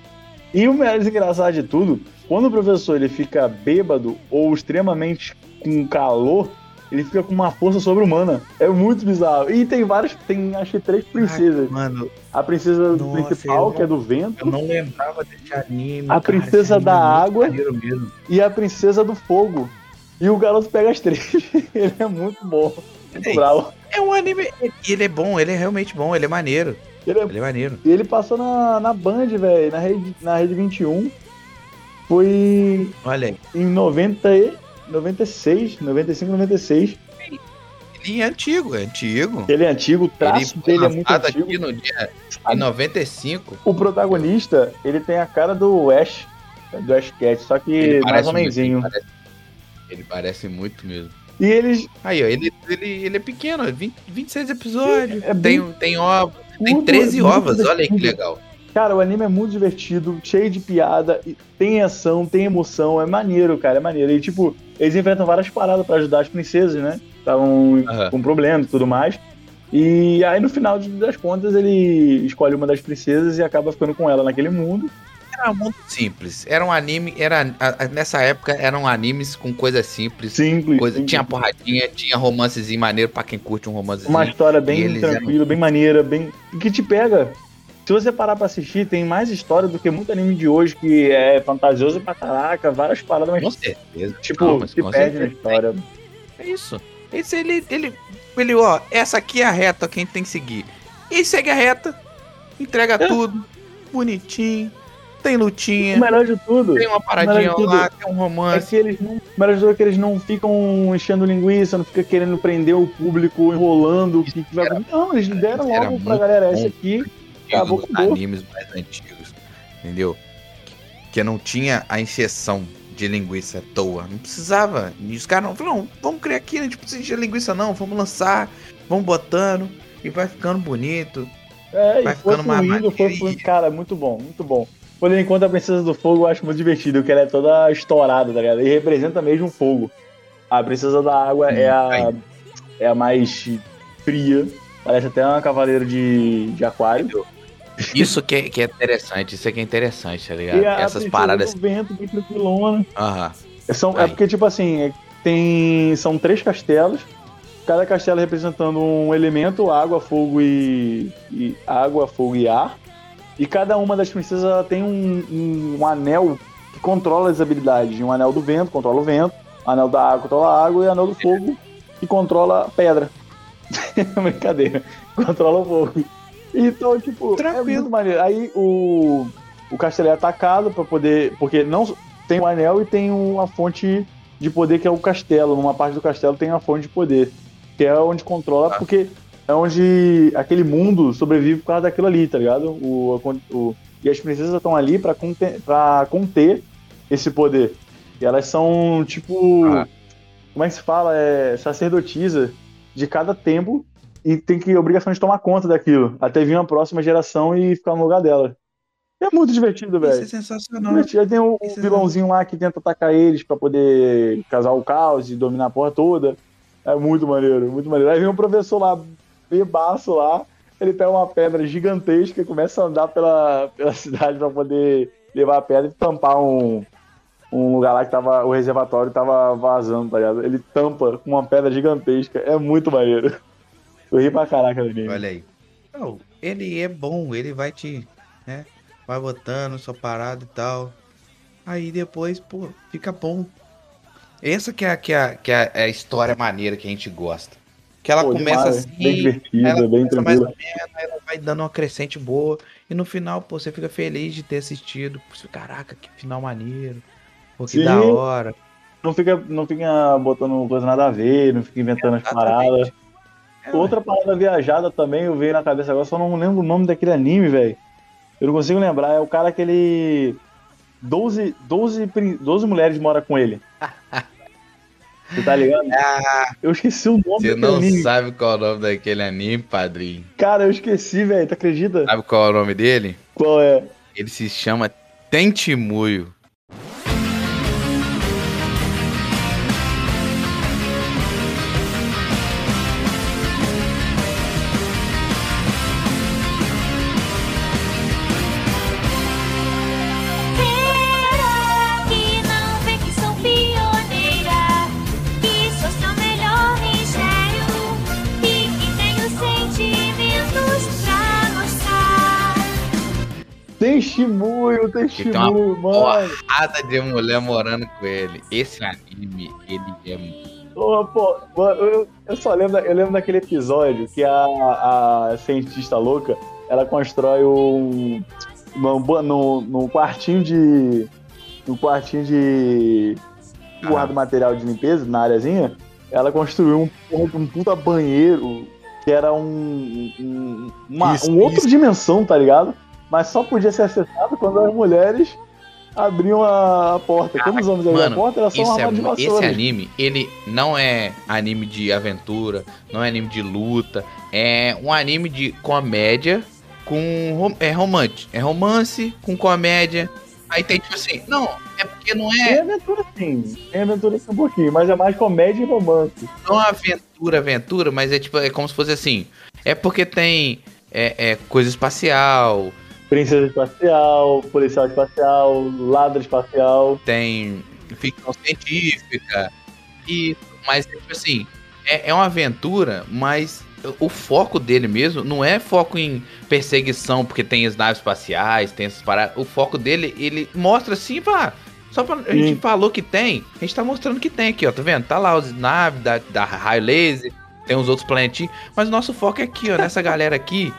E o mais engraçado de tudo, quando o professor ele fica bêbado ou extremamente com calor, ele fica com uma força sobre-humana. É muito bizarro. E tem várias, tem acho que três princesas. Mano, A princesa Nossa, principal, que é do vento, eu não lembrava desse anime. A cara, princesa anime da é água. e a princesa do fogo. E o garoto pega as três. ele é muito bom. Muito Ei. bravo. É um anime. Ele é bom, ele é realmente bom, ele é maneiro. Ele é Ele é maneiro. E ele passou na, na Band, velho, na rede, na rede 21. Foi Olha aí. em 90 e 96, 95, 96. Ele é antigo, é antigo. Ele é antigo, o Ele traço foi dele é muito antigo. aqui no dia em 95. O protagonista, ele tem a cara do Ash, do Ash Cat, só que Ele mais muito, ele ele parece muito mesmo. E eles. Aí, ó, ele, ele, ele é pequeno, 20, 26 episódios. É bem tem, tem ovos. Tem tudo 13 é muito ovas, olha aí que legal. Cara, o anime é muito divertido, cheio de piada, tem ação, tem emoção, é maneiro, cara, é maneiro. E tipo, eles enfrentam várias paradas pra ajudar as princesas, né? Estavam Aham. com problemas e tudo mais. E aí no final das contas ele escolhe uma das princesas e acaba ficando com ela naquele mundo. Era muito simples. Era um anime, era, a- nessa época eram animes com coisas simples. Simples. Coisa, simples. tinha porradinha, tinha romancezinho maneiro pra quem curte um romancezinho. uma história bem tranquila, bem maneira, bem. que te pega. Se você parar pra assistir, tem mais história do que muito anime de hoje que é fantasioso pra caraca, várias paradas, Com mas certeza. tipo, Não, mas se com perde na certeza. história. É isso. Esse ele, ele, ele, ó, essa aqui é a reta que a gente tem que seguir. E segue a reta, entrega É. tudo, bonitinho, tem O lutinha, melhor de tudo. tem uma paradinha tudo lá, tem um É romance. que eles não. O melhor de tudo é que eles não ficam enchendo linguiça, não fica querendo prender o público, enrolando o que, que vai Era- Não, eles deram era logo pra galera. Esse aqui acabou com animes mais antigos, entendeu? Que não tinha a injeção de linguiça à toa. Não precisava. E os caras não falaram, não, vamos criar aqui, a gente precisa de linguiça não, vamos lançar, vamos botando e vai ficando bonito. É, Vai e foi ficando mais fluindo, foi fluindo. Cara, muito bom, muito bom. Quando ele encontra a Princesa do Fogo, eu acho muito divertido, porque ela é toda estourada, tá ligado? E representa mesmo o fogo. A Princesa da Água Hum, é a. é a mais fria. Parece até uma cavaleira de, de aquário. Isso que é, que é interessante, isso aqui é interessante, tá ligado? E Essas paradas. do vento, bem tranquilona. Aham. São, é porque, tipo assim, é- tem, são três castelos, cada castelo representando um elemento, água, fogo e, e- água, fogo e ar. E cada uma das princesas ela tem um, um- um anel que controla as habilidades. Um anel do vento controla o vento, anel da água controla a água e anel do fogo que controla a pedra. Brincadeira, controla o fogo. Então, tipo, Tranquilo. é muito maneiro. Aí o, o castelo é atacado pra poder. Porque não tem o anel e tem uma fonte de poder que é o castelo. Numa parte do castelo tem a fonte de poder. Que é onde controla, Tá. porque é onde aquele mundo sobrevive por causa daquilo ali, tá ligado? O, o- e as princesas estão ali pra conter, pra conter esse poder. E elas são, tipo. Ah. Como é que se fala? É sacerdotisa de cada tempo e tem que obrigação de tomar conta daquilo. Até vir uma próxima geração e ficar no lugar dela. É muito divertido, Isso é velho. sensacional. Divertido. Aí tem o, o Isso é vilãozinho lá que tenta atacar eles pra poder casar o caos e dominar a porra toda. É muito maneiro, muito maneiro. Aí vem um professor lá, bebaço lá, ele pega uma pedra gigantesca e começa a andar pela, pela cidade pra poder levar a pedra e tampar um, um lugar lá que tava. O reservatório tava vazando, tá ligado? Ele tampa com uma pedra gigantesca. É muito maneiro. Eu ri pra caraca anime. Olha aí. Não, ele é bom, ele vai te, né? Vai botando sua parada e tal. Aí depois, pô, fica bom. Essa que é, que é, que é a história maneira que a gente gosta. Que ela Pô, começa demais, assim, Bem divertida, ela bem mais ela vai dando uma crescente boa. E no final, pô, você fica feliz de ter assistido. Pô, Caraca, que final maneiro. Pô, que Sim. da hora. Não fica, não fica botando coisa nada a ver, não fica inventando as paradas. É, Outra parada viajada também, eu veio na cabeça agora, só não lembro o nome daquele anime, velho. Eu não consigo lembrar. É o cara que ele. 12, 12, prin- 12 mulheres moram com ele. Você tá ligado? Eu esqueci o nome Você não anime. sabe qual é o nome daquele anime, padrinho. Cara, eu esqueci, velho. Tu acredita? Sabe qual é o nome dele? Qual é? Ele se chama Tentimuyo. Tem uma Shimuyo, mano. porrada de mulher morando com ele. Esse anime, ele é. Pô, pô, mano, eu, eu só lembro, eu lembro daquele episódio que a, a cientista louca, ela constrói um, no quartinho de no quartinho de guarda material de limpeza, na areazinha, ela construiu um, porra de um puta banheiro que era um, um, uma Isso, um outra dimensão, tá ligado? Mas só podia ser acessado quando as mulheres abriam a, porta. Quando os homens abriam a porta, era só um Isso é, de mu- esse vassoura. anime, ele não é anime de aventura, não é anime de luta, é um anime de comédia com é romance, é romance com comédia. Aí tem tipo assim, não, é porque não Tem é, aventura sim, tem aventura sim um pouquinho, mas é mais comédia e romance. não é aventura, aventura, mas é tipo, é como se fosse assim, é porque tem é, é coisa espacial, Princesa espacial, policial espacial, ladra espacial. tem ficção científica, e, mas tipo assim, é, é uma aventura, mas o foco dele mesmo não é foco em perseguição, porque tem as naves espaciais, tem essas paradas. O foco dele, ele mostra assim, pá. Só pra. A gente falou que tem, a gente tá mostrando que tem aqui, ó. Tá vendo? Tá lá os naves da, da raio laser, tem uns outros planetinhos. Mas o nosso foco é aqui, ó, nessa galera aqui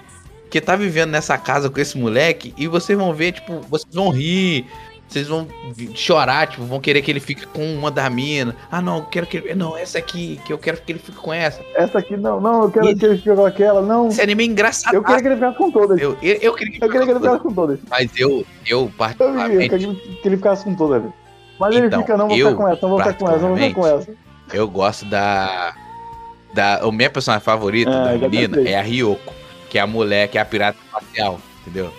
que tá vivendo nessa casa com esse moleque e vocês vão ver, tipo, vocês vão rir, vocês vão chorar, tipo, vão querer que ele fique com uma da mina. Ah, não, eu quero que ele. Não, essa aqui, que eu quero que ele fique com essa. Essa aqui não, não, eu quero E- que ele fique com aquela, não. Esse anime é engraçado. Eu queria que ele ficasse com todas. Eu, Eu, eu, eu queria que, queria que ele ficasse com todas. Mas eu, eu Eu particularmente, queria que ele ficasse com todas. Mas ele Então, fica, não vou eu, ficar com essa, não vou ficar com essa, não vou ficar com essa. eu gosto da. da o minha personagem favorita Ah, da menina é a Ryoko, que é a mulher, que é a pirata espacial, entendeu?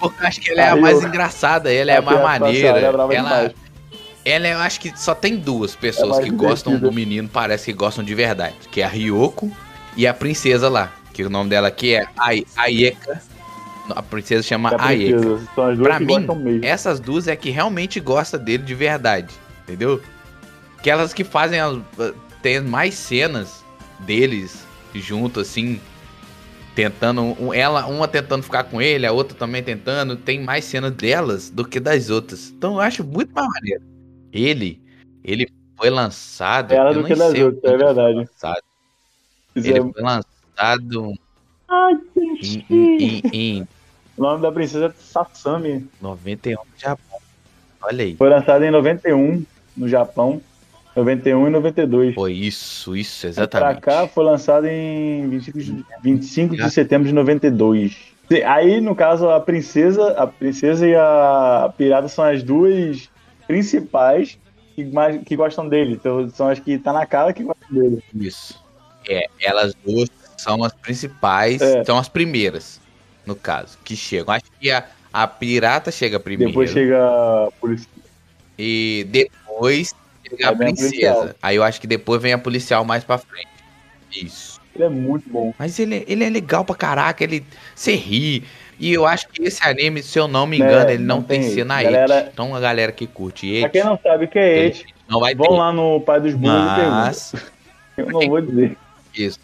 Porque eu acho que ela é A mais engraçada, ela é A a mais maneira. ela é Ela, ela eu acho que só tem duas pessoas que gostam do menino, parece que gostam de verdade. Que é a Ryoko e a princesa lá. Que o nome dela aqui é Ai- Ayeka. A princesa chama É a Ayeka. princesa. São as duas Pra que mim, gostam mesmo. essas duas é que realmente gosta dele de verdade, entendeu? Aquelas que fazem as, tem mais cenas deles junto assim, tentando ela uma tentando ficar com ele, a outra também tentando, tem mais cenas delas do que das outras. Então eu acho muito mais maneiro. Ele, ele foi lançado, Ela do que das outras, é verdade. lançado. Isso Ele é- foi lançado Ai, em, em, em, em O nome da princesa é Sasami. 91 no Japão. Olha aí. Foi lançado em 91 no Japão. 91 e 92. Foi isso, isso, Pra exatamente. cá foi lançado em 25 de, 25 de setembro de 92. Sim, Aí, no caso, a princesa, a princesa e a pirata são as duas principais que, mais, que gostam dele. Então, são as que tá na cara que gostam dele. Isso. É, elas duas são as principais, É. são as primeiras, no caso, que chegam. Acho que a, a pirata chega primeiro. Depois chega a polícia. E depois chega a Aí princesa. Aí eu acho que depois vem a policial mais pra frente. Isso. Ele é muito bom. Mas ele, ele é legal pra caraca, ele se ri. E eu acho que esse anime, se eu não me É, engano, ele não, não tem, tem cena galera- age. Então a galera que curte Pra age, quem não sabe o que é Ed, não vai vão ter. lá no Pai dos Burros e pergunta. Mas, Eu não vou dizer. Isso.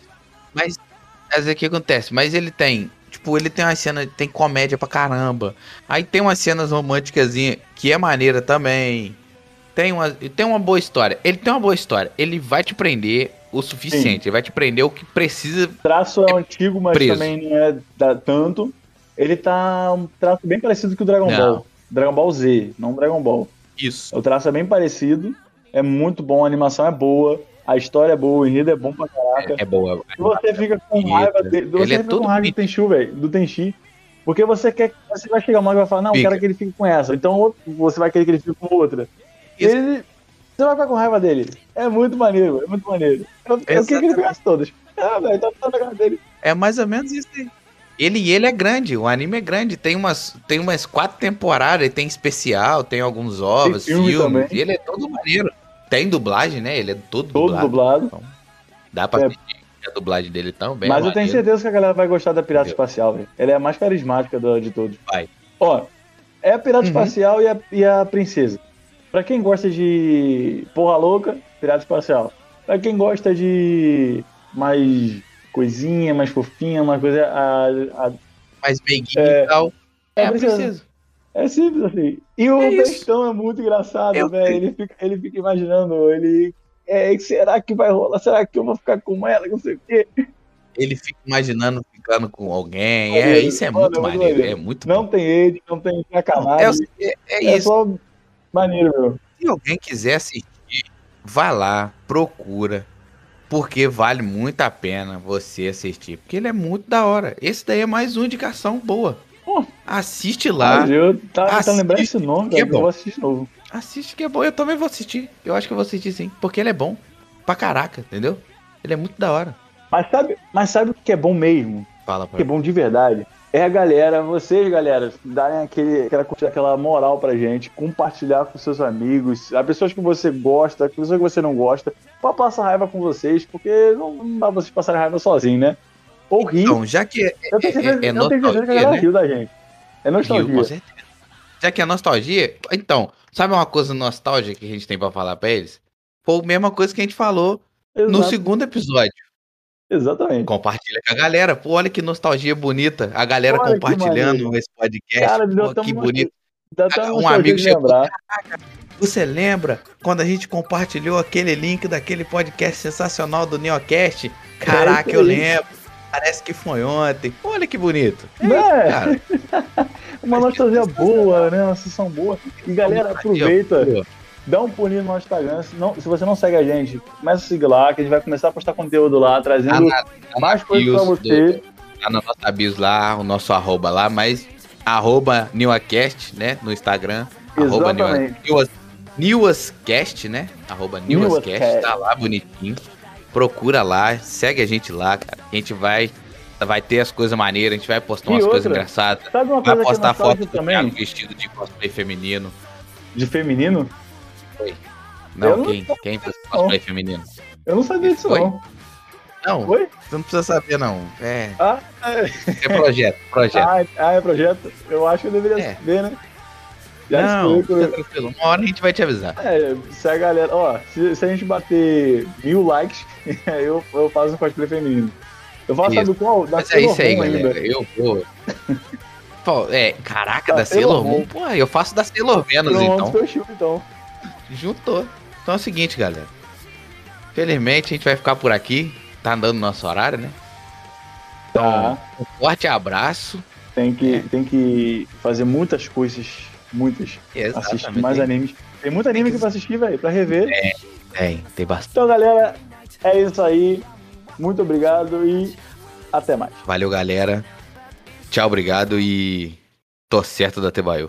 Mas, mas o que acontece? Mas ele tem, tipo, ele tem uma cena, tem comédia pra caramba. Aí tem umas cenas românticas que é maneira também. Tem uma, tem uma boa história. Ele tem uma boa história. Ele vai te prender o suficiente. Ele vai te prender o que precisa. O traço é antigo, mas preso. também não é tanto. Ele tá um traço bem parecido com o Dragon Não. Ball. Dragon Ball Z, não Dragon Ball. Isso. O traço é bem parecido, é muito bom, a animação é boa, a história é boa, o enredo é bom pra caraca. É, é boa. E você fica com raiva dele, você Ele é fica todo com raiva do. Tenchu, velho, do Tenchi. Porque você quer, você vai chegar uma e vai falar, não, eu quero que ele fique com essa. Então você vai querer que ele fique com outra. Ele, você vai ficar com raiva dele. É muito maneiro, é muito maneiro. Eu, eu queria que ele pegasse todas. Ah, velho, tá na cara dele. É mais ou menos isso aí. Ele e ele é grande, o anime é grande, tem umas, tem umas quatro temporadas, tem especial, tem alguns ovos, filme filmes, também. e ele é todo maneiro. Tem dublagem, né? Ele é todo, Todo dublado. dublado. Dá pra É. a dublagem dele também. Mas é eu tenho certeza que a galera vai gostar da Pirata Entendeu? Espacial, velho. Ela é a mais carismática do- de todos. Vai. Ó, é a Pirata Uhum. Espacial e a, e a Princesa. Pra quem gosta de porra louca, Pirata Espacial. Pra quem gosta de mais coisinha, mais fofinha, mais coisa. A, a- Mais meiguinho É. e tal. É, É, a princesa. princesa. é simples assim. E o É. Bestão é muito engraçado, Eu velho. Ele fica, ele fica imaginando, ele. É, será que vai rolar? Será que eu vou ficar com ela? Não sei o quê. Ele fica imaginando ficando com alguém. Maneiro, É, isso é muito é muito maneiro. É muito Não bom. tem ele, não tem sacanagem. É, é, é É isso. só maneiro, meu. Se alguém quiser assistir, vá lá, procura. Porque vale muito a pena você assistir. Porque ele é muito da hora. Esse daí é mais uma indicação boa. Pô. Assiste lá. Eu tava assiste, tentando lembrar esse nome, que é que eu bom. vou assistir de novo. Assiste que é bom. Eu também vou assistir. Eu acho que eu vou assistir sim. Porque ele é bom. Pra caraca, entendeu? Ele é muito da hora. Mas sabe, mas sabe o que é bom mesmo? Fala que é bom de verdade? É a galera, vocês, galera, darem aquele, aquela, aquela moral pra gente, compartilhar com seus amigos, as pessoas que você gosta, as pessoas que você não gosta, pra passar raiva com vocês, porque não, não dá pra vocês passarem raiva sozinho, né? Ou rir. Então, já que é, eu tenho certeza, é, é eu tenho certeza que a nostalgia, galera né? riu da gente. É Rio, nostalgia. com certeza. Já que é nostalgia, então, sabe uma coisa nostálgica que a gente tem pra falar pra eles? Foi a mesma coisa que a gente falou no Exato, segundo episódio. Exatamente. Compartilha com a galera. Pô, olha que nostalgia bonita. A galera Olha compartilhando esse podcast. Cara, Pô, que bonito. Um amigo chegou-. Você lembra quando a gente compartilhou aquele link daquele podcast sensacional do Neocast? Caraca, isso eu lembro. Parece que foi ontem. Olha que bonito. É cara. Uma nostalgia boa, né? Uma sessão boa. E galera, aproveita. Dá um pulinho no nosso Instagram. Se, não- se você não segue a gente, começa a seguir lá, que a gente vai começar a postar conteúdo lá, trazendo tá na mais coisas pra você. do- tá na nossa bios lá, o nosso arroba lá, mas arroba NewAcast, né? No Instagram. Arroba Exatamente. NewasCast, né? Arroba NewasCast, tá lá bonitinho. Procura lá, segue a gente lá, cara. A gente vai, vai ter as coisas maneiras, a gente vai postar umas coisas engraçadas. Sabe uma Vai coisa é postar foto também? Vestido de cosplay feminino. De feminino? Não, Eu não quem? tô- Quem fez não. cosplay feminino? Eu não sabia disso, Foi? não. Não, Oi? você não precisa saber, não. É, Ah, é, é projeto, projeto. ah, ah, é projeto? Eu acho que eu deveria É. ver, né? Já não, fica tranquilo. Uma hora a gente vai te avisar. É, se a galera. Ó, se, se a gente bater mil likes, eu, eu faço um cosplay feminino. Eu faço, Isso. sabe qual? Da Mas é isso aí, galera. ainda. Eu vou. Pô, é, caraca, Da da Sailor Moon. Pô, eu faço da Sailor Venus, então. então. Juntou. Então é o seguinte, galera. Felizmente a gente vai ficar por aqui. Tá andando nosso horário, né? Então, Tá. um forte abraço. Tem que, É. tem que fazer muitas coisas. Muitas. Assistir mais Tem- animes. Tem muito anime aqui pra assistir, velho, pra rever. Tem, tem bastante. Então, galera, é isso aí. Muito obrigado e até mais. Valeu, galera. Tchau, obrigado e tô certo da Tebaio.